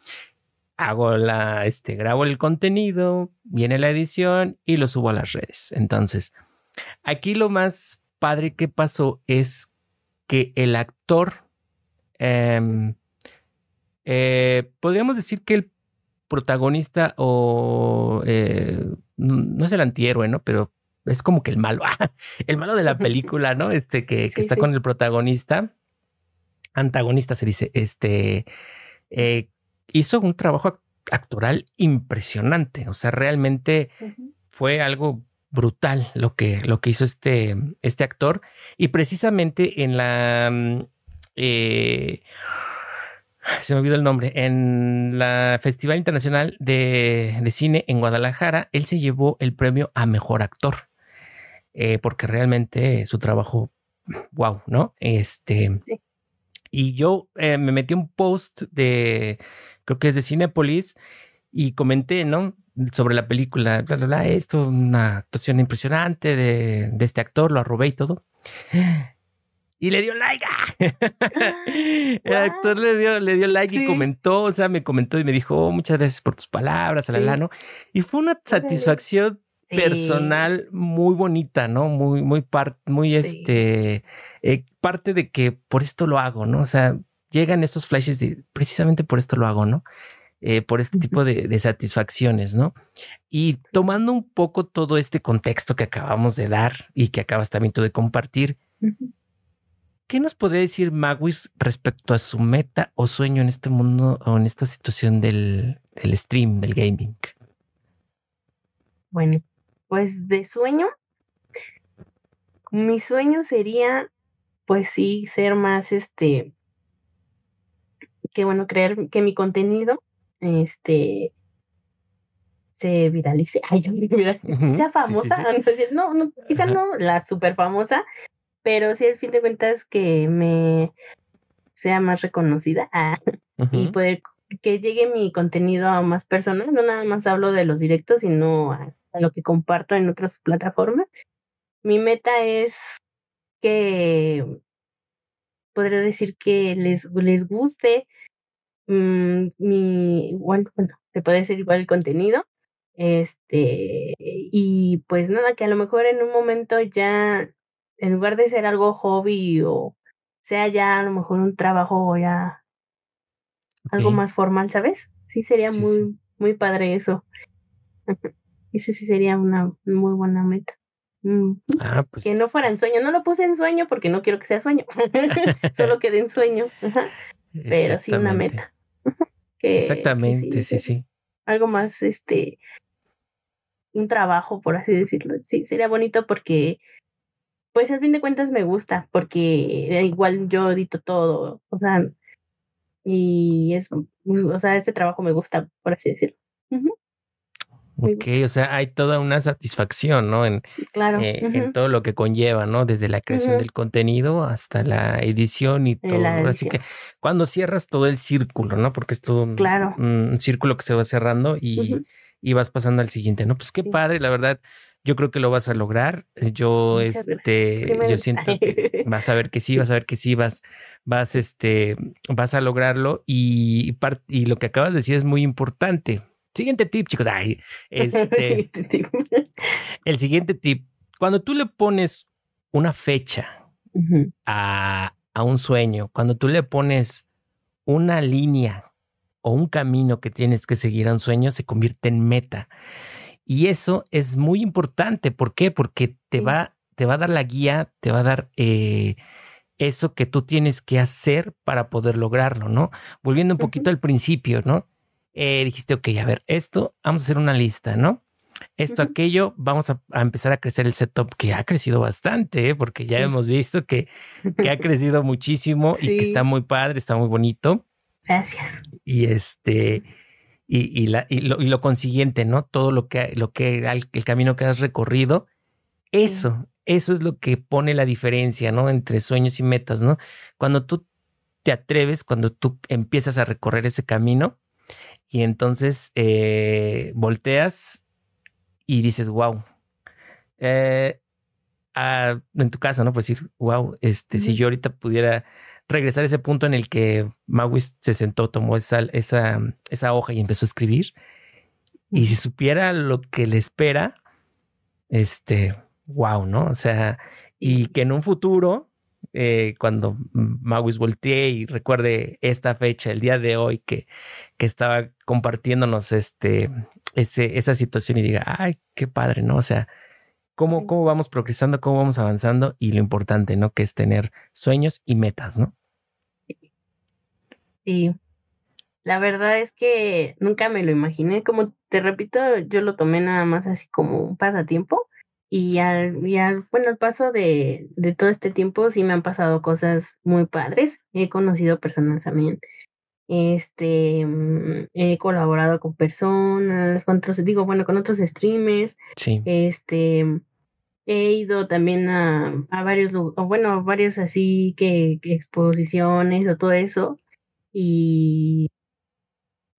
Hago la, este, grabo el contenido, viene la edición y lo subo a las redes. Entonces, aquí lo más padre que pasó es que el actor, em, eh, podríamos decir que el protagonista o eh, no es el antihéroe, ¿no? Pero es como que el malo, (laughs) el malo de la (laughs) película, ¿no? Este que, está con el protagonista, antagonista se dice, este, eh, hizo un trabajo actoral impresionante, o sea, realmente fue algo brutal lo que, lo que hizo este, este actor y precisamente en la... Mm, eh, se me olvidó el nombre, en la Festival Internacional de, Cine en Guadalajara, él se llevó el premio a Mejor Actor, eh, porque realmente su trabajo, wow, ¿no? Este, y yo eh, me metí un post de, creo que es de Cinepolis, y comenté, ¿no? Sobre la película, bla, bla, bla, esto, una actuación impresionante de, de este actor, lo arrobé y todo y le dio like. (gasps) el actor le dio, le dio like y comentó, o sea, me comentó y me dijo, oh, muchas gracias por tus palabras, Alalano. Y fue una satisfacción personal muy bonita, ¿no? Muy, muy, parte, muy, este, eh, parte de que por esto lo hago, ¿no? O sea, llegan estos flashes y precisamente por esto lo hago, ¿no? Eh, por este tipo de, de, satisfacciones, ¿no? Y tomando un poco todo este contexto que acabamos de dar y que acabas también tú de compartir, ¿Qué nos podría decir Magwis respecto a su meta o sueño en este mundo o en esta situación del, stream, del gaming? Bueno, pues de sueño, mi sueño sería, pues sí, ser más este, que bueno, creer que mi contenido, este, se viralice, ay, yo (laughs) sea famosa, (laughs) no, no, quizá no la super famosa, pero sí al fin de cuentas que me sea más reconocida ah, y poder que llegue mi contenido a más personas, no nada más hablo de los directos, sino a, lo que comparto en otras plataformas. Mi meta es que podría decir que les, les guste mm, mi, bueno, bueno, se puede decir igual el contenido, Este, y pues nada, que a lo mejor en un momento ya, en lugar de ser algo hobby o sea ya a lo mejor un trabajo o ya algo más formal, ¿sabes? Sí sería muy, muy padre eso. Ese sí sería una muy buena meta. Mm. Ah, pues. Que no fuera en sueño. No lo puse en sueño porque no quiero que sea sueño. (laughs) Solo quede en sueño. Pero sí una meta. Exactamente, sí, sí, Algo más, este, un trabajo, por así decirlo. Sí, sería bonito porque, pues al fin de cuentas me gusta, porque igual yo edito todo, o sea, y es, o sea, este trabajo me gusta, por así decirlo. Ok, o sea, hay toda una satisfacción, ¿no? En, claro. Eh, en todo lo que conlleva, ¿no? Desde la creación del contenido hasta la edición y todo. Así que cuando cierras todo el círculo, ¿no? Porque es todo un, claro. un círculo que se va cerrando y, y, vas pasando al siguiente, ¿no? Pues qué padre, la verdad. Yo creo que lo vas a lograr. Yo, este, yo siento que (laughs) vas a ver que sí, vas a ver que sí, vas, vas, este, vas a lograrlo. Y, y lo que acabas de decir es muy importante Siguiente tip, chicos. Ay, (laughs) este, (laughs) el siguiente tip. Cuando tú le pones una fecha a, a un sueño, cuando tú le pones una línea o un camino que tienes que seguir a un sueño, se convierte en meta. Y eso es muy importante. ¿Por qué? Porque te, va, te va a dar la guía, te va a dar eh, eso que tú tienes que hacer para poder lograrlo, ¿no? Volviendo un poquito al principio, ¿no? eh, dijiste, ok, a ver, esto, vamos a hacer una lista, ¿no? Esto, aquello, vamos a, empezar a crecer el setup que ha crecido bastante, ¿eh? porque ya hemos visto que, que ha crecido muchísimo y que está muy padre, está muy bonito. Gracias. Y este, y, y, la, y, lo, y lo consiguiente, ¿no? Todo lo que, lo que el, el camino que has recorrido, eso, eso es lo que pone la diferencia, ¿no? Entre sueños y metas, ¿no? Cuando tú te atreves, cuando tú empiezas a recorrer ese camino, y entonces eh, volteas y dices, wow. Eh, ah, en tu caso, ¿no? Pues decir, wow, este, si yo ahorita pudiera regresar a ese punto en el que Maui se sentó, tomó esa, esa, esa hoja y empezó a escribir. Y si supiera lo que le espera, este, wow, ¿no? O sea, y que en un futuro eh, cuando Magus voltee y recuerde esta fecha, el día de hoy, que, que estaba compartiéndonos este, ese, esa situación y diga, ay, qué padre, ¿no? O sea, cómo, cómo vamos progresando, cómo vamos avanzando y lo importante, ¿no? Que es tener sueños y metas, ¿no? Sí, la verdad es que nunca me lo imaginé, como te repito, yo lo tomé nada más así como un pasatiempo y al, y al, bueno, al paso de, de todo este tiempo sí me han pasado cosas muy padres. He conocido personas también. Este, mm, he colaborado con personas, con otros, digo, bueno, con otros streamers. Sí. Este, he ido también a, a varios, o bueno, varios así que, que, exposiciones o todo eso. Y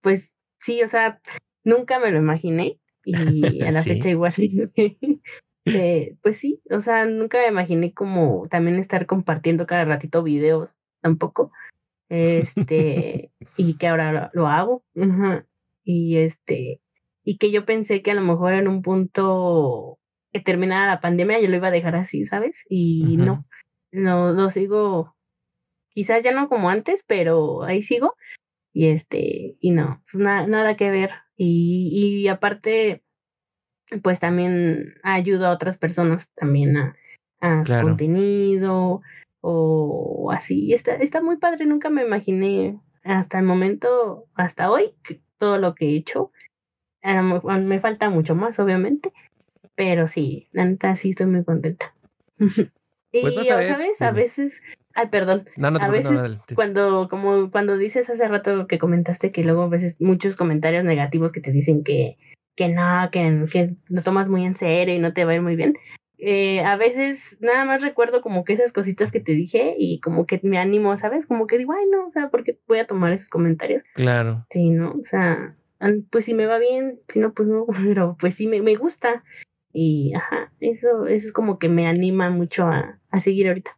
pues sí, o sea, nunca me lo imaginé. Y a (laughs) la fecha igual (laughs) Eh, pues sí, o sea, nunca me imaginé como también estar compartiendo cada ratito videos, tampoco. Este, (laughs) y que ahora lo, hago. Y este, y que yo pensé que a lo mejor en un punto que terminara la pandemia yo lo iba a dejar así, ¿sabes? Y no, no, lo sigo, quizás ya no como antes, pero ahí sigo. Y este, y no, pues nada que ver. Y, y aparte, pues también ayudo a otras personas también a, a su contenido o así. Está, está muy padre, nunca me imaginé hasta el momento, hasta hoy, todo lo que he hecho. me falta mucho más, obviamente, pero sí, la neta sí estoy muy contenta. (laughs) y, pues ¿sabes? A veces, ay, perdón, a veces cuando, como cuando dices hace rato que comentaste que luego a veces muchos comentarios negativos que te dicen que que no, que, que lo tomas muy en serio y no te va a ir muy bien. Eh, a veces nada más recuerdo como que esas cositas que te dije y como que me animo, ¿sabes? Como que digo, ay, no, o sea, ¿por qué voy a tomar esos comentarios? Claro. Sí, ¿no? O sea, pues si me va bien, si no, pues no, (laughs) pero pues sí me, me gusta. Y, ajá, eso, eso es como que me anima mucho a, a seguir ahorita.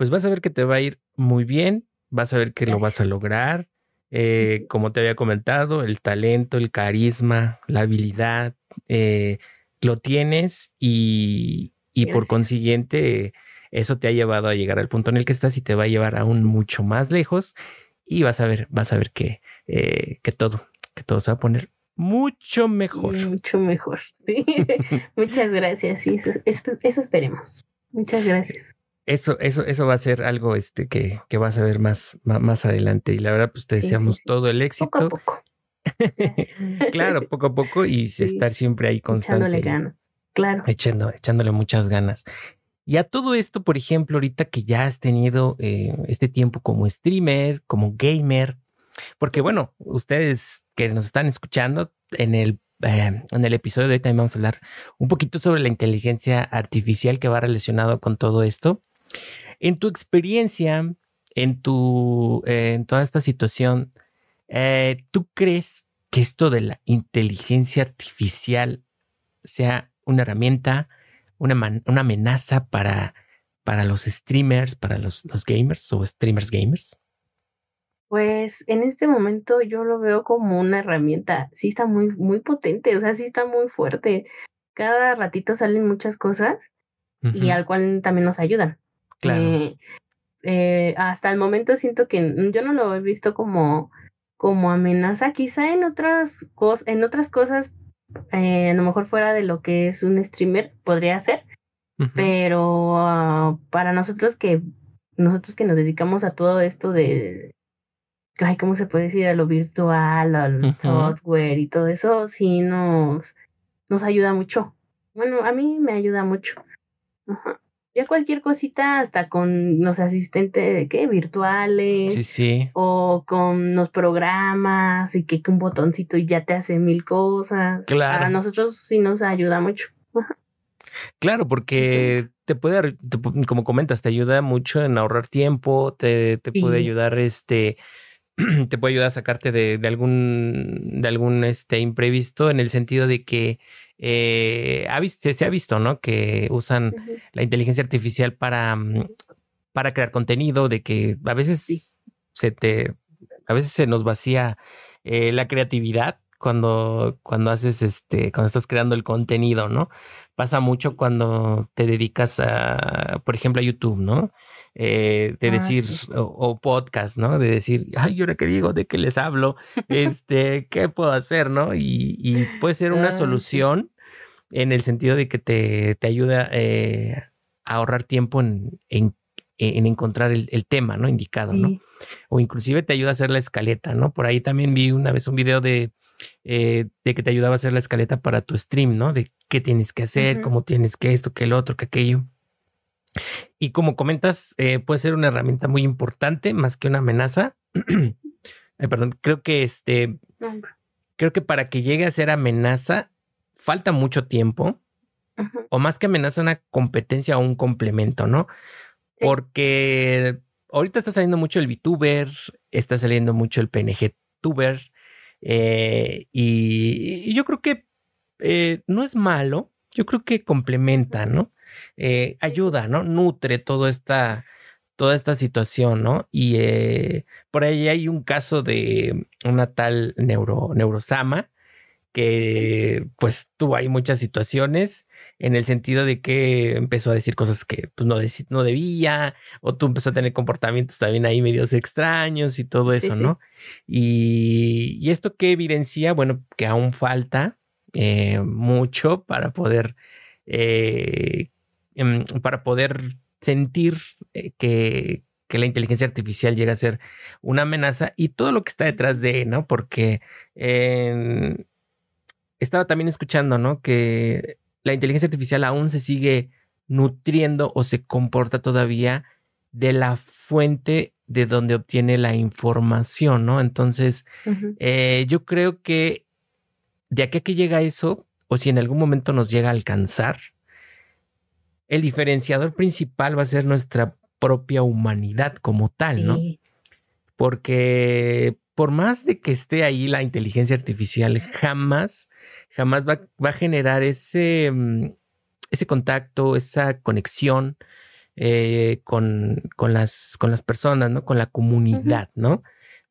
Pues vas a ver que te va a ir muy bien, vas a ver que lo vas a lograr Eh, como te había comentado, el talento, el carisma, la habilidad, eh, lo tienes y, y por consiguiente eso te ha llevado a llegar al punto en el que estás y te va a llevar aún mucho más lejos y vas a ver, vas a ver que, eh, que todo, que todo se va a poner mucho mejor. Mucho mejor. (laughs) (laughs) Muchas gracias. Sí, eso, eso, esperemos. Muchas gracias. Eso, eso, eso va a ser algo este que, que vas a ver más, más, adelante. Y la verdad, pues te deseamos todo el éxito. Poco a (laughs) poco. claro, poco a poco y estar siempre ahí constante. Echándole ganas, claro. Echando, echándole muchas ganas. Y a todo esto, por ejemplo, ahorita que ya has tenido eh, este tiempo como streamer, como gamer, porque bueno, ustedes que nos están escuchando en el, eh, en el episodio de hoy también vamos a hablar un poquito sobre la inteligencia artificial que va relacionado con todo esto. En tu experiencia, en, tu, eh, en toda esta situación, ¿tú crees que esto de la inteligencia artificial sea una herramienta? una, una amenaza para, para los streamers, para los, los gamers o streamers gamers? Pues en este momento yo lo veo como una herramienta, sí está muy, muy potente, o sea, sí está muy fuerte. Cada ratito salen muchas cosas y al cual también nos ayudan. Claro. Eh, eh, hasta el momento siento que yo no lo he visto como, como amenaza, quizá en otras cosas, en otras cosas eh, a lo mejor fuera de lo que es un streamer podría ser, pero ah, para nosotros que nosotros que nos dedicamos a todo esto de ay, ¿cómo se puede decir? a lo virtual, al software y todo eso, sí nos, nos ayuda mucho. Bueno, a mí me ayuda mucho. Ajá ya cualquier cosita, hasta con los asistentes de qué, virtuales. Sí, sí. O con los programas y que un botoncito y ya te hace mil cosas. Claro. A nosotros sí nos ayuda mucho. Claro, porque te puede, como comentas, te ayuda mucho en ahorrar tiempo, te, te puede ayudar, este, (clears throat) te puede ayudar a sacarte de, de algún, de algún, este, imprevisto en el sentido de que eh, se, ha visto, ¿no? Que usan la inteligencia artificial para, mm, para crear contenido, de que a veces se te, a veces se nos vacía eh, la creatividad cuando, cuando haces este, cuando estás creando el contenido, ¿no? Pasa mucho cuando te dedicas a, por ejemplo, a YouTube, ¿no? Eh, de ah, decir, o, podcast, ¿no? De decir, ay, ¿ahora qué digo? ¿De qué les hablo? Este, ¿qué puedo hacer, no? Y, puede ser una solución en el sentido de que te, te ayuda eh, a ahorrar tiempo en, en, encontrar el, tema, ¿no? Indicado, ¿no? O inclusive te ayuda a hacer la escaleta, ¿no? Por ahí también vi una vez un video de, eh, de que te ayudaba a hacer la escaleta para tu stream, ¿no? De qué tienes que hacer, cómo tienes que esto, que el otro, que aquello. Y como comentas, eh, puede ser una herramienta muy importante, más que una amenaza. (clears throat) perdón, creo que este, creo que para que llegue a ser amenaza, falta mucho tiempo. O más que amenaza, una competencia o un complemento, ¿no? Porque ahorita está saliendo mucho el VTuber, está saliendo mucho el PNG Tuber. Eh, y, yo creo que eh, no es malo, yo creo que complementa, ¿no? Eh, ayuda, ¿no? Nutre toda esta, toda esta situación, ¿no? Y eh, por ahí hay un caso de una tal neuro, Neurosama que pues tuvo ahí muchas situaciones en el sentido de que empezó a decir cosas que pues no, no debía, o tú empezó a tener comportamientos también ahí medios extraños y todo eso, ¿no? Y, y, esto que evidencia, bueno, que aún falta eh, mucho para poder eh, em, para poder sentir eh, que, la inteligencia artificial llega a ser una amenaza y todo lo que está detrás de, ¿no? Porque estaba también escuchando, ¿no? Que la inteligencia artificial aún se sigue nutriendo o se comporta todavía de la fuente de donde obtiene la información, ¿no? Entonces, eh, yo creo que de aquí a que llega eso, o si en algún momento nos llega a alcanzar, el diferenciador principal va a ser nuestra propia humanidad como tal, ¿no? Porque por más de que esté ahí la inteligencia artificial, jamás, jamás va, a generar ese, mm, ese contacto, esa conexión eh, con, con, las, con las personas, ¿no? Con la comunidad, ¿no?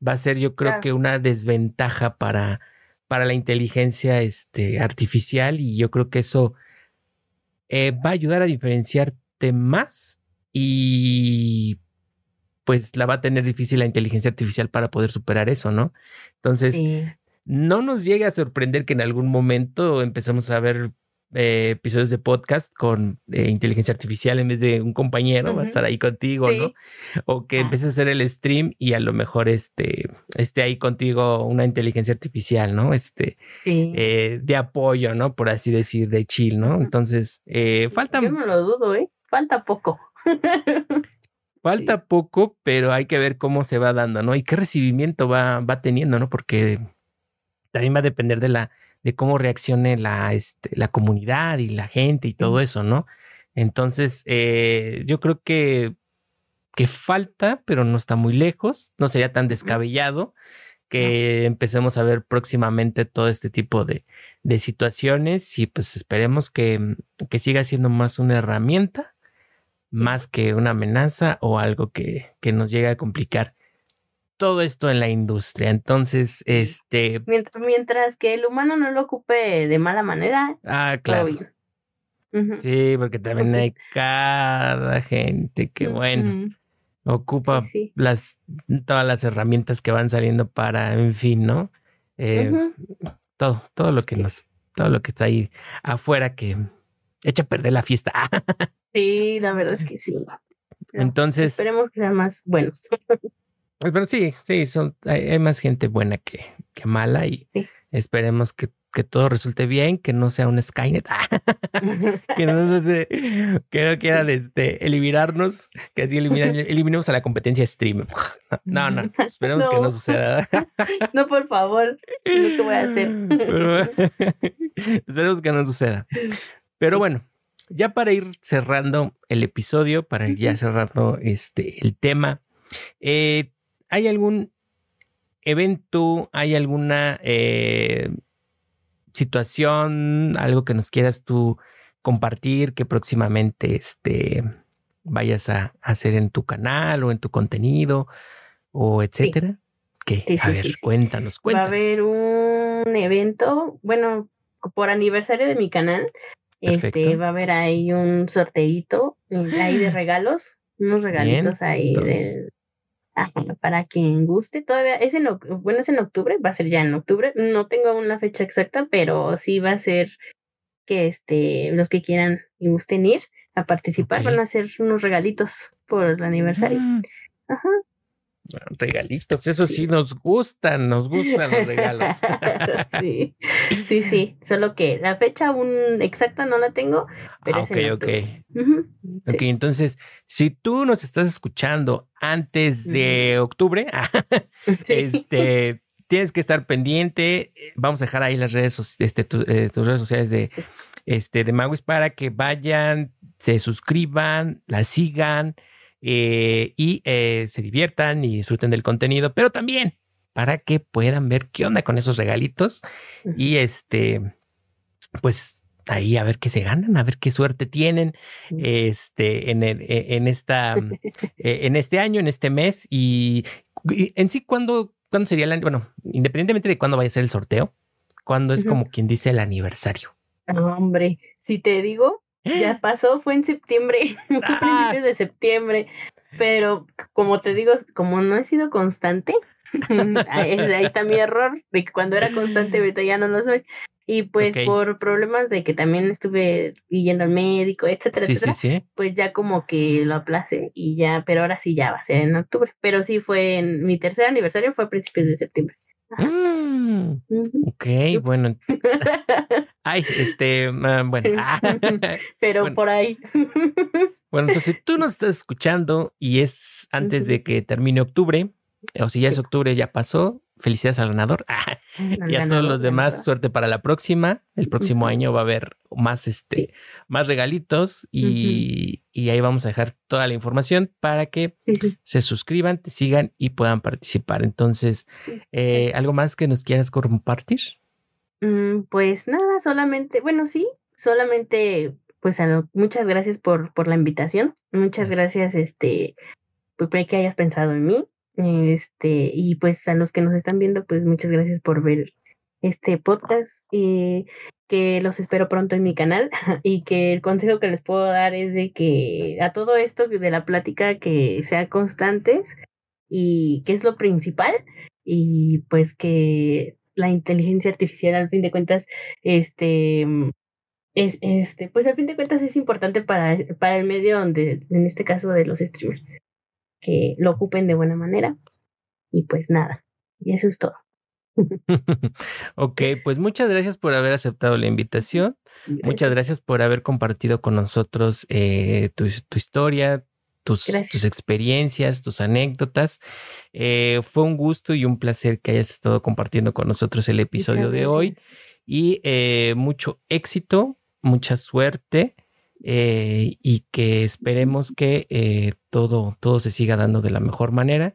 va a ser yo creo que una desventaja para, para la inteligencia este, artificial y yo creo que eso eh, va a ayudar a diferenciarte más y pues la va a tener difícil la inteligencia artificial para poder superar eso, ¿no? Entonces, no nos llegue a sorprender que en algún momento empecemos a ver eh, episodios de podcast con eh, inteligencia artificial en vez de un compañero, va a estar ahí contigo, ¿no? O que ah. empieces a hacer el stream y a lo mejor este, esté ahí contigo una inteligencia artificial, ¿no? Este, eh, de apoyo, ¿no? Por así decir, de chill, ¿no? Entonces, falta... Yo no lo dudo, ¿eh? Falta poco. (laughs) Falta poco, pero hay que ver cómo se va dando, ¿no? Y qué recibimiento va, va teniendo, ¿no? Porque también va a depender de la de cómo reaccione la, este, la comunidad y la gente y todo eso, ¿no? Entonces, eh, yo creo que, que falta, pero no está muy lejos, no sería tan descabellado que empecemos a ver próximamente todo este tipo de, de situaciones y pues esperemos que, que, siga siendo más una herramienta, más que una amenaza o algo que, que nos llegue a complicar todo esto en la industria. Entonces, este... Mientras, que el humano no lo ocupe de mala manera. Ah, claro. Sí, porque también hay cada gente que, bueno, ocupa las todas las herramientas que van saliendo para, en fin, ¿no? Eh, todo, todo lo que nos, todo lo que está ahí afuera que echa a perder la fiesta. (laughs) sí, la verdad es que sí. Entonces. Esperemos que sean más buenos. (laughs) Pues, pero sí, sí, son, hay, más gente buena que, que mala y esperemos que, que, todo resulte bien, que no sea un Skynet, (laughs) (laughs) que no, que no quieran este, eliminarnos, que así (laughs) eliminemos a la competencia stream. No, no, esperemos que no suceda. no, por favor, no te voy a hacer. esperemos que no suceda. Pero bueno, ya para ir cerrando el episodio, para ir ya cerrando este, el tema, eh, ¿hay algún evento, hay alguna eh, situación, algo que nos quieras tú compartir que próximamente este, vayas a, hacer en tu canal o en tu contenido o etcétera? Que, a ver, cuéntanos, cuéntanos. Va a haber un evento, bueno, por aniversario de mi canal, este, va a haber ahí un sorteito ahí de (gasps) regalos, unos regalitos ahí de, para quien guste, todavía es en, bueno, es en octubre, va a ser ya en octubre, no tengo una fecha exacta, pero sí va a ser que este, los que quieran y gusten ir a participar van a hacer unos regalitos por el aniversario. Mm. Ajá. Regalitos, eso sí. nos gustan, nos gustan los regalos. (laughs) sí, (laughs) sí, sí, solo que la fecha aún exacta no la tengo, pero ah, es ok, ok. entonces, si tú nos estás escuchando antes de octubre, (laughs) este, tienes que estar pendiente. Vamos a dejar ahí las redes, este, eh, tus redes sociales de, este, de Maguis para que vayan, se suscriban, la sigan eh, y eh, se diviertan y disfruten del contenido, pero también para que puedan ver qué onda con esos regalitos y este, pues ahí a ver qué se ganan, a ver qué suerte tienen este, en, el, e, en, esta, (laughs) e, en este año, en este mes y, en sí, ¿cuándo, ¿cuándo sería el año? Bueno, independientemente de cuándo vaya a ser el sorteo, ¿cuándo es como quien dice el aniversario? hombre, si te digo, ya pasó, fue en septiembre, (laughs) fue a principios de septiembre, pero como te digo, como no he sido constante, (laughs) ahí está mi error, de que cuando era constante (laughs) ahorita ya no lo soy. Y pues por problemas de que también estuve yendo al médico, etcétera, etcétera, pues ya como que lo aplacé y ya, pero ahora sí ya va a ser en octubre. Pero sí fue en mi tercer aniversario, fue a principios de septiembre. Mm, ok, bueno. (laughs) Ay, este, ah, bueno. (laughs) Pero por ahí. (laughs) bueno, entonces tú nos estás escuchando y es antes de que termine octubre, o si ya es octubre, ya pasó, felicidades al ganador. (laughs) y a todos los demás, suerte para la próxima. El próximo año va a haber más, este, más regalitos y, ahí vamos a dejar toda la información para que se suscriban, te sigan y puedan participar. Entonces, eh, ¿algo más que nos quieras compartir? Mm, pues nada, solamente, bueno, sí, solamente, pues muchas gracias por, por la invitación. Muchas gracias, este, pues, que hayas pensado en mí Este, y pues a los que nos están viendo, pues muchas gracias por ver este podcast y que los espero pronto en mi canal (laughs) y que el consejo que les puedo dar es de que a todo esto de la plática que sea constantes y que es lo principal y pues que la inteligencia artificial al fin de cuentas este es este pues al fin de cuentas es importante para, para el medio donde en este caso de los streamers que lo ocupen de buena manera y pues nada y eso es todo (laughs) ok, pues muchas gracias por haber aceptado la invitación. Muchas gracias por haber compartido con nosotros eh, tu, historia, tus, tus, experiencias, tus anécdotas. Eh, fue un gusto y un placer que hayas estado compartiendo con nosotros el episodio de hoy. Y eh, mucho éxito, mucha suerte. Y que esperemos que todo, todo se siga dando de la mejor manera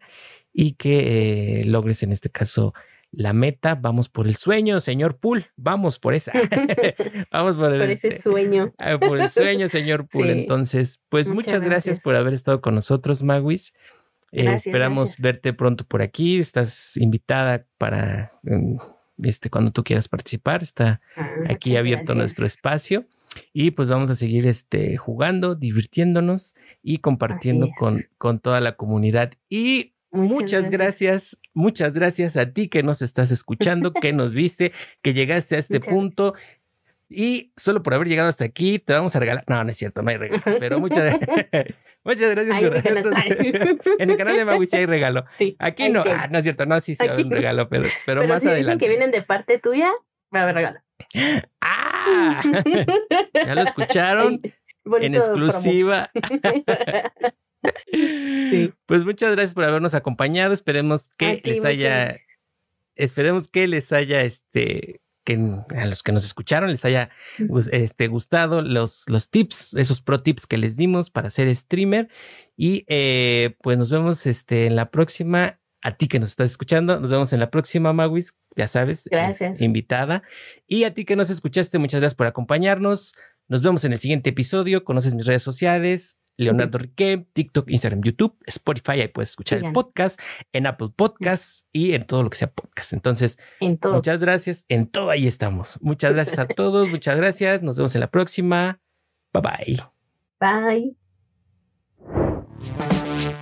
y que logres en este caso la meta, vamos por el sueño, señor Pool, vamos por esa. (laughs) (laughs) vamos por, ese este, sueño. Ah, por el sueño, señor Pool. Entonces, pues muchas, gracias. por haber estado con nosotros, Maguis. Eh, esperamos verte pronto por aquí. Estás invitada para mm, este cuando tú quieras participar. Está ah, aquí abierto nuestro espacio. Y pues vamos a seguir este, jugando, divirtiéndonos y compartiendo con, con toda la comunidad. Y Muchas, gracias. muchas gracias a ti que nos estás escuchando, que nos viste, que llegaste a este punto. Y solo por haber llegado hasta aquí, te vamos a regalar. No, no es cierto, no hay regalo. Pero muchas, (laughs) (laughs) muchas gracias. Por... (laughs) en el canal de Maui sí hay regalo. aquí no, ah, no es cierto, no, sí, sí hay un regalo, pero, pero, más si adelante. Dicen que vienen de parte tuya, va a haber regalo. (gasps) ¡Ah! (laughs) ¿Ya lo escucharon? en exclusiva. (laughs) (laughs) Pues muchas gracias por habernos acompañado. Esperemos que les haya, esperemos que les haya, este, que a los que nos escucharon les haya este, gustado los, los tips, esos pro tips que les dimos para ser streamer. Y eh, pues nos vemos este, en la próxima. A ti que nos estás escuchando, nos vemos en la próxima, Maguis. Ya sabes, invitada. Y a ti que nos escuchaste, muchas gracias por acompañarnos. Nos vemos en el siguiente episodio. Conoces mis redes sociales. Leonardo Riquet, TikTok, Instagram, YouTube, Spotify, ahí puedes escuchar el podcast, en Apple Podcasts y en todo lo que sea podcast. Entonces, muchas gracias, en todo ahí estamos. Muchas gracias a todos, muchas gracias, nos vemos en la próxima. Bye bye. Bye.